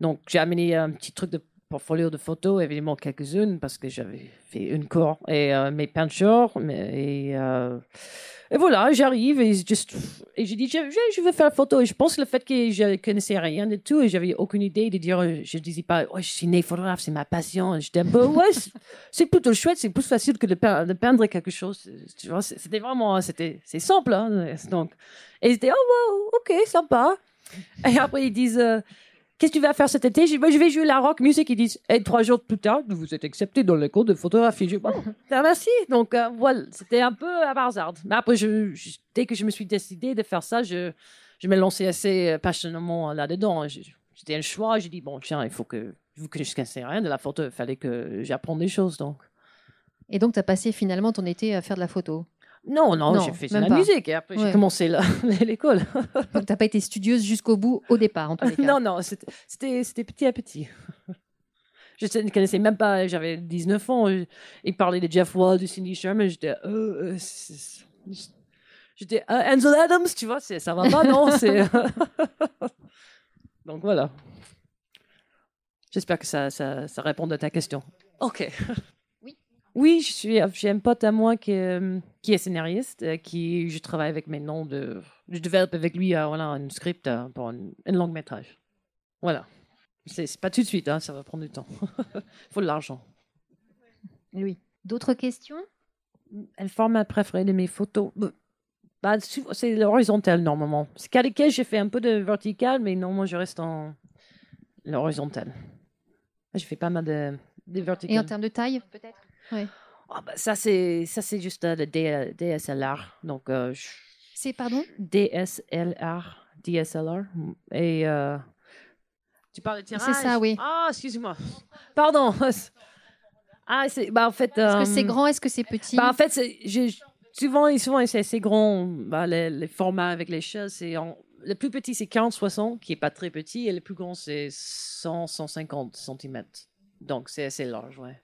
Speaker 2: Donc, j'ai amené un petit truc de portfolio de photos, évidemment quelques-unes, parce que j'avais fait une cours. Et euh, mes peintures, mais, et, euh, et voilà, j'arrive et, juste, et je, je, je, veux faire la photo. Et je pense que le fait que je connaissais rien du tout et j'avais aucune idée de dire, je disais pas, ouais, je suis né photographe, c'est ma passion. J'étais un peu, ouais, c'est plutôt chouette, c'est plus facile que de, peindre, de peindre quelque chose. C'était vraiment, c'était, simple, hein. Donc, et oh, wow, ok, sympa. Et après, ils disent, euh, Qu'est-ce que tu vas faire cet été? Je, je vais jouer la rock music. Ils disent, et trois jours plus tard, vous êtes accepté dans les cours de photographie. Je dis, bon, *laughs* merci. Donc, euh, voilà, c'était un peu à hasard. Mais après, je, dès que je me suis décidé de faire ça, je, je me lançais assez euh, passionnément là-dedans. C'était un choix. J'ai dit, bon, tiens, il faut que, vu que je rien de la photo, il fallait que j'apprenne des choses. Donc.
Speaker 1: Et donc, tu as passé finalement ton été à faire de la photo?
Speaker 2: Non, non, j'ai fait de la musique et après j'ai commencé *laughs* l'école.
Speaker 1: Donc t'as pas été studieuse jusqu'au bout au départ en tous les *laughs* cas.
Speaker 2: Non, non, c'était petit à petit. *laughs* Je ne connaissais même pas, j'avais 19 ans. Il parlait de Jeff Wall, de Cindy Sherman. J'étais, euh, euh j'étais euh, Ansel Adams, tu vois, ça va pas, non Donc voilà. J'espère que ça, ça, ça répond à ta question. Ok. Oui, je suis, j'ai un pote à moi qui, est, qui est scénariste, euh, qui je travaille avec maintenant de, je développe avec lui euh, voilà un script euh, pour un, long métrage. Voilà. C'est, pas tout de suite, hein, ça va prendre du temps. Il *laughs* faut de l'argent.
Speaker 1: Oui. D'autres questions?
Speaker 2: Le format préféré de mes photos, bah, c'est l'horizontal normalement. C'est qu'à lesquels j'ai fait un peu de vertical, mais normalement je reste en l'horizontal. Je fais pas mal de, de vertical.
Speaker 1: Et en termes de taille, peut-être
Speaker 2: oui. Oh, bah, ça, c'est, ça, c'est juste euh, le DSLR. Donc, euh,
Speaker 1: C'est, pardon?
Speaker 2: DSLR. DSLR. Et euh, tu parles de tirage
Speaker 1: C'est ça, oui.
Speaker 2: Ah, excuse-moi. Pardon. *laughs* Ah, c'est, bah, en fait.
Speaker 1: Est-ce que c'est grand Est-ce que c'est petit?
Speaker 2: Bah, En fait, c'est, souvent, souvent c'est assez grand. Bah, les, formats avec les chats, c'est le plus petit, c'est 40-60, qui est pas très petit, et le plus grand, c'est 100-150 cm. Donc, c'est assez large, ouais.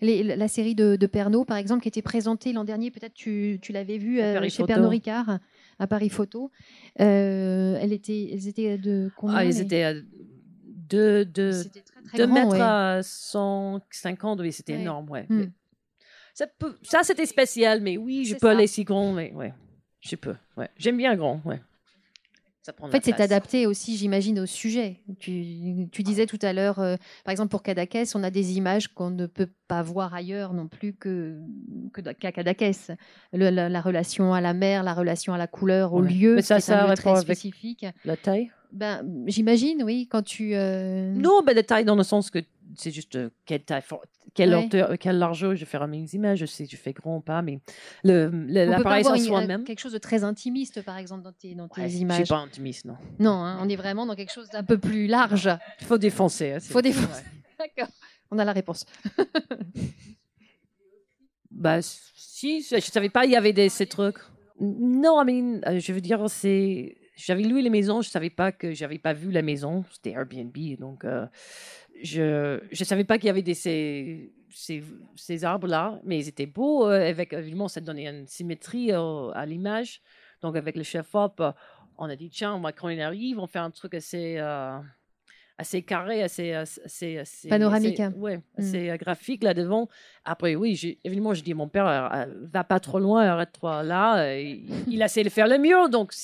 Speaker 2: Ouais
Speaker 1: la série de, de, Pernod, par exemple, qui était présentée l'an dernier, peut-être tu, tu l'avais vue euh, chez Pernod Ricard à Paris Photo. Euh, elle était, elles étaient de combien
Speaker 2: Ah, elles étaient à 2 mètres à 150, oui, c'était énorme, ouais. Hmm. Ça, ça c'était spécial, mais oui, je peux aller si grand, mais ouais, je peux, ouais. J'aime bien grand, ouais
Speaker 1: en fait, c'est adapté aussi, j'imagine, au sujet. Tu, tu disais tout à l'heure, euh, par exemple, pour Cadaqués, on a des images qu'on ne peut pas voir ailleurs non plus que, qu'à Cadaqués. la, relation à la mer, la relation à la couleur, au lieu,
Speaker 2: Mais ça, ça
Speaker 1: un très spécifique.
Speaker 2: La taille?
Speaker 1: Ben, J'imagine, oui, quand tu... Euh,
Speaker 2: non, ben, la taille dans le sens que c'est juste euh, quelle taille, quelle hauteur, quelle largeur je fais mes images, je sais, je fais grand ou pas, mais l'appareil
Speaker 1: en
Speaker 2: soi-même.
Speaker 1: Quelque chose de très intimiste, par exemple, dans tes, dans tes images.
Speaker 2: Je suis pas intimiste, non.
Speaker 1: Non, hein, on est vraiment dans quelque chose d'un peu plus large.
Speaker 2: Il faut défoncer. Il
Speaker 1: hein, faut défoncer. *laughs* D'accord. On a la réponse. *laughs*
Speaker 2: bah, si, je savais pas, il y avait des, ces trucs. Non, mais euh, je veux dire, c'est. J'avais loué les maisons, je savais pas que j'avais pas vu la maison. C'était Airbnb, donc. Euh, je ne savais pas qu'il y avait des, ces, ces, ces arbres-là, mais ils étaient beaux. Euh, avec, évidemment, ça donnait une symétrie euh, à l'image. Donc, avec le chef-op, euh, on a dit, tiens, quand il arrive, on fait un truc assez assez carré, assez, assez, assez
Speaker 1: panoramique. Assez,
Speaker 2: ouais, mm. assez graphique là devant. Après, oui, évidemment, je dis mon père, euh, euh, va pas trop loin, arrête-toi là. il, a essayé de faire le mieux. Donc,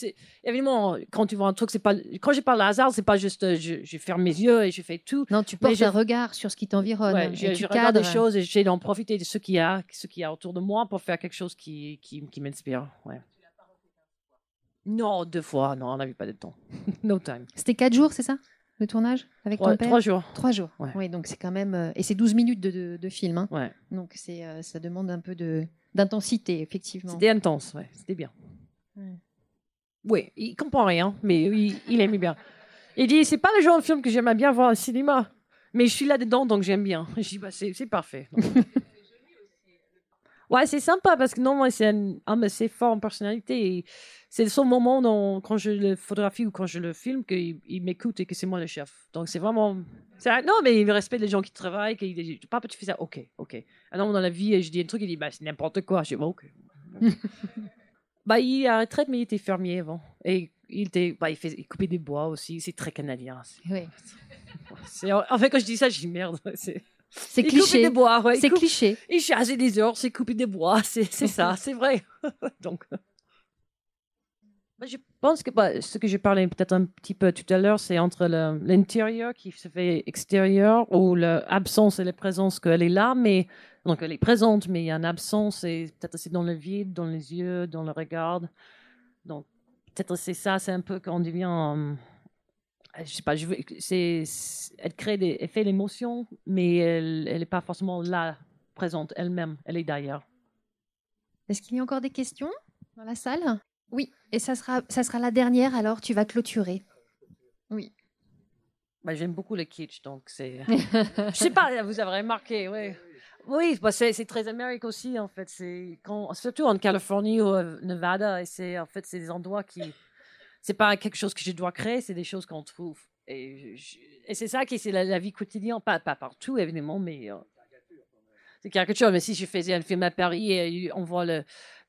Speaker 2: évidemment, quand tu vois un truc, c'est pas. Quand je parle de hasard, c'est pas juste euh, je, je, ferme mes yeux et je fais tout.
Speaker 1: Non, tu portes un regard sur ce qui t'environne.
Speaker 2: Ouais, je, je regarde des choses et j'essaie d'en profiter de ce qu'il y a, ce qu'il y a autour de moi pour faire quelque chose qui, qui, qui m'inspire. Ouais. Non, deux fois. Non, on n'avait pas de temps. *laughs* no time.
Speaker 1: C'était quatre jours, c'est ça? Le tournage avec ton père
Speaker 2: Trois jours.
Speaker 1: Trois jours. Oui, donc c'est quand même. Euh, et c'est 12 minutes de, de, film. Hein.
Speaker 2: Ouais.
Speaker 1: Donc c'est, euh, ça demande un peu de, d'intensité, effectivement.
Speaker 2: C'était intense, ouais. C'était bien. Oui, il comprend rien, mais il, il aime bien. Il dit c'est pas le genre de film que j'aimerais bien voir au cinéma, mais je suis là-dedans, donc j'aime bien. Je dis bah, c'est, c'est parfait. *laughs* Ouais, c'est sympa parce que non, moi, c'est un homme assez fort en personnalité. C'est le seul moment quand je le photographie ou quand je le filme qu'il il, m'écoute et que c'est moi le chef. Donc, c'est vraiment. non, mais il respecte les gens qui travaillent. Qu'il dit Papa, tu fais ça Ok, ok. Alors, dans la vie, je dis un truc, il dit bah, C'est n'importe quoi. Je dis bah, Ok. *laughs* bah, il est à retraite, mais il était fermier avant. Et il, était, bah, il, fait, il coupait des bois aussi. C'est très canadien.
Speaker 1: Oui. *laughs*
Speaker 2: En fait, quand je dis ça, je dis merde. *laughs*
Speaker 1: C'est
Speaker 2: Coupe
Speaker 1: cliché.
Speaker 2: des bois, ouais.
Speaker 1: C'est cliché.
Speaker 2: Il chasse des heures, c'est couper des bois, *laughs* c'est c'est ça, c'est vrai. *laughs* Donc, Moi, je pense que bah, ce que j'ai parlé peut-être un petit peu tout à l'heure, c'est entre le- l'intérieur qui se fait extérieur ou l'absence et la présence qu'elle est là, mais donc elle est présente, mais il y a une absence et peut-être c'est dans le vide, dans les yeux, dans le regard. Donc peut-être c'est ça, c'est un peu quand on devient, euh, je sais pas, je veux- c'est, c'est- elle crée des, elle fait l'émotion, mais elle, elle est pas forcément là présente elle-même, elle est d'ailleurs.
Speaker 1: Est-ce qu'il y a encore des questions dans la salle? Oui, et ça sera, ça sera la dernière, alors tu vas clôturer. Oui.
Speaker 2: Bah, j'aime beaucoup le kitsch, donc c'est. *laughs* je sais pas, vous avez remarqué, oui. Oui, bah, c'est, c'est très américain aussi, en fait. C'est quand, surtout en Californie ou au Nevada, et c'est en fait c'est des endroits qui, c'est pas quelque chose que je dois créer, c'est des choses qu'on trouve. Et, c'est ça qui c'est la, vie quotidienne, pas, pas partout évidemment, mais euh, c'est caricature. Mais si je faisais un film à Paris et on voit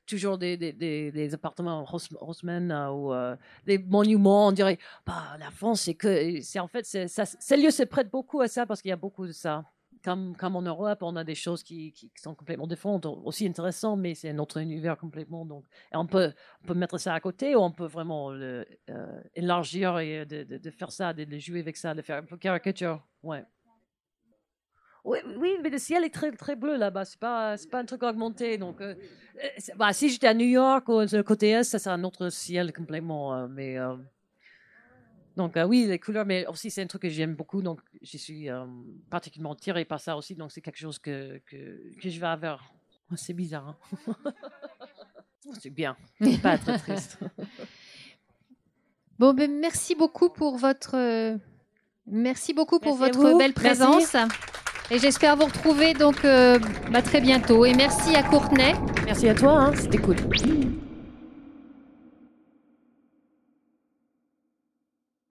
Speaker 2: toujours des, des, des, des appartements Hauss- Haussmann euh, ou euh, des monuments, on dirait, bah, la France, c'est que, c'est en fait, ça, ces lieux se prêtent beaucoup à ça parce qu'il y a beaucoup de ça. Comme, en Europe, on a des choses qui, sont complètement différentes, aussi intéressantes, mais c'est un autre univers complètement. Donc, on peut, mettre ça à côté ou on peut vraiment le, euh, élargir et de, de, faire ça, de, jouer avec ça, de faire un peu caricature. Ouais. Oui, oui, mais le ciel est très, très bleu là-bas. C'est pas, c'est pas un truc augmenté. Donc, euh, euh, bah, si j'étais à New York ou sur le côté est, ça serait un autre ciel complètement. euh, mais euh, donc euh, oui, les couleurs, mais aussi c'est un truc que j'aime beaucoup. Donc, je suis euh, particulièrement tirée par ça aussi. Donc, c'est quelque chose que, que, que je vais vers. Oh, C'est bizarre. hein. *laughs* c'est bien. Pas très triste.
Speaker 1: Bon, ben, merci beaucoup pour votre, euh, merci beaucoup pour
Speaker 2: Merci
Speaker 1: votre belle
Speaker 2: Merci.
Speaker 1: présence. Et j'espère vous retrouver donc euh, bah, très bientôt. Et merci à Courtenay.
Speaker 2: Merci à toi. hein. C'était cool.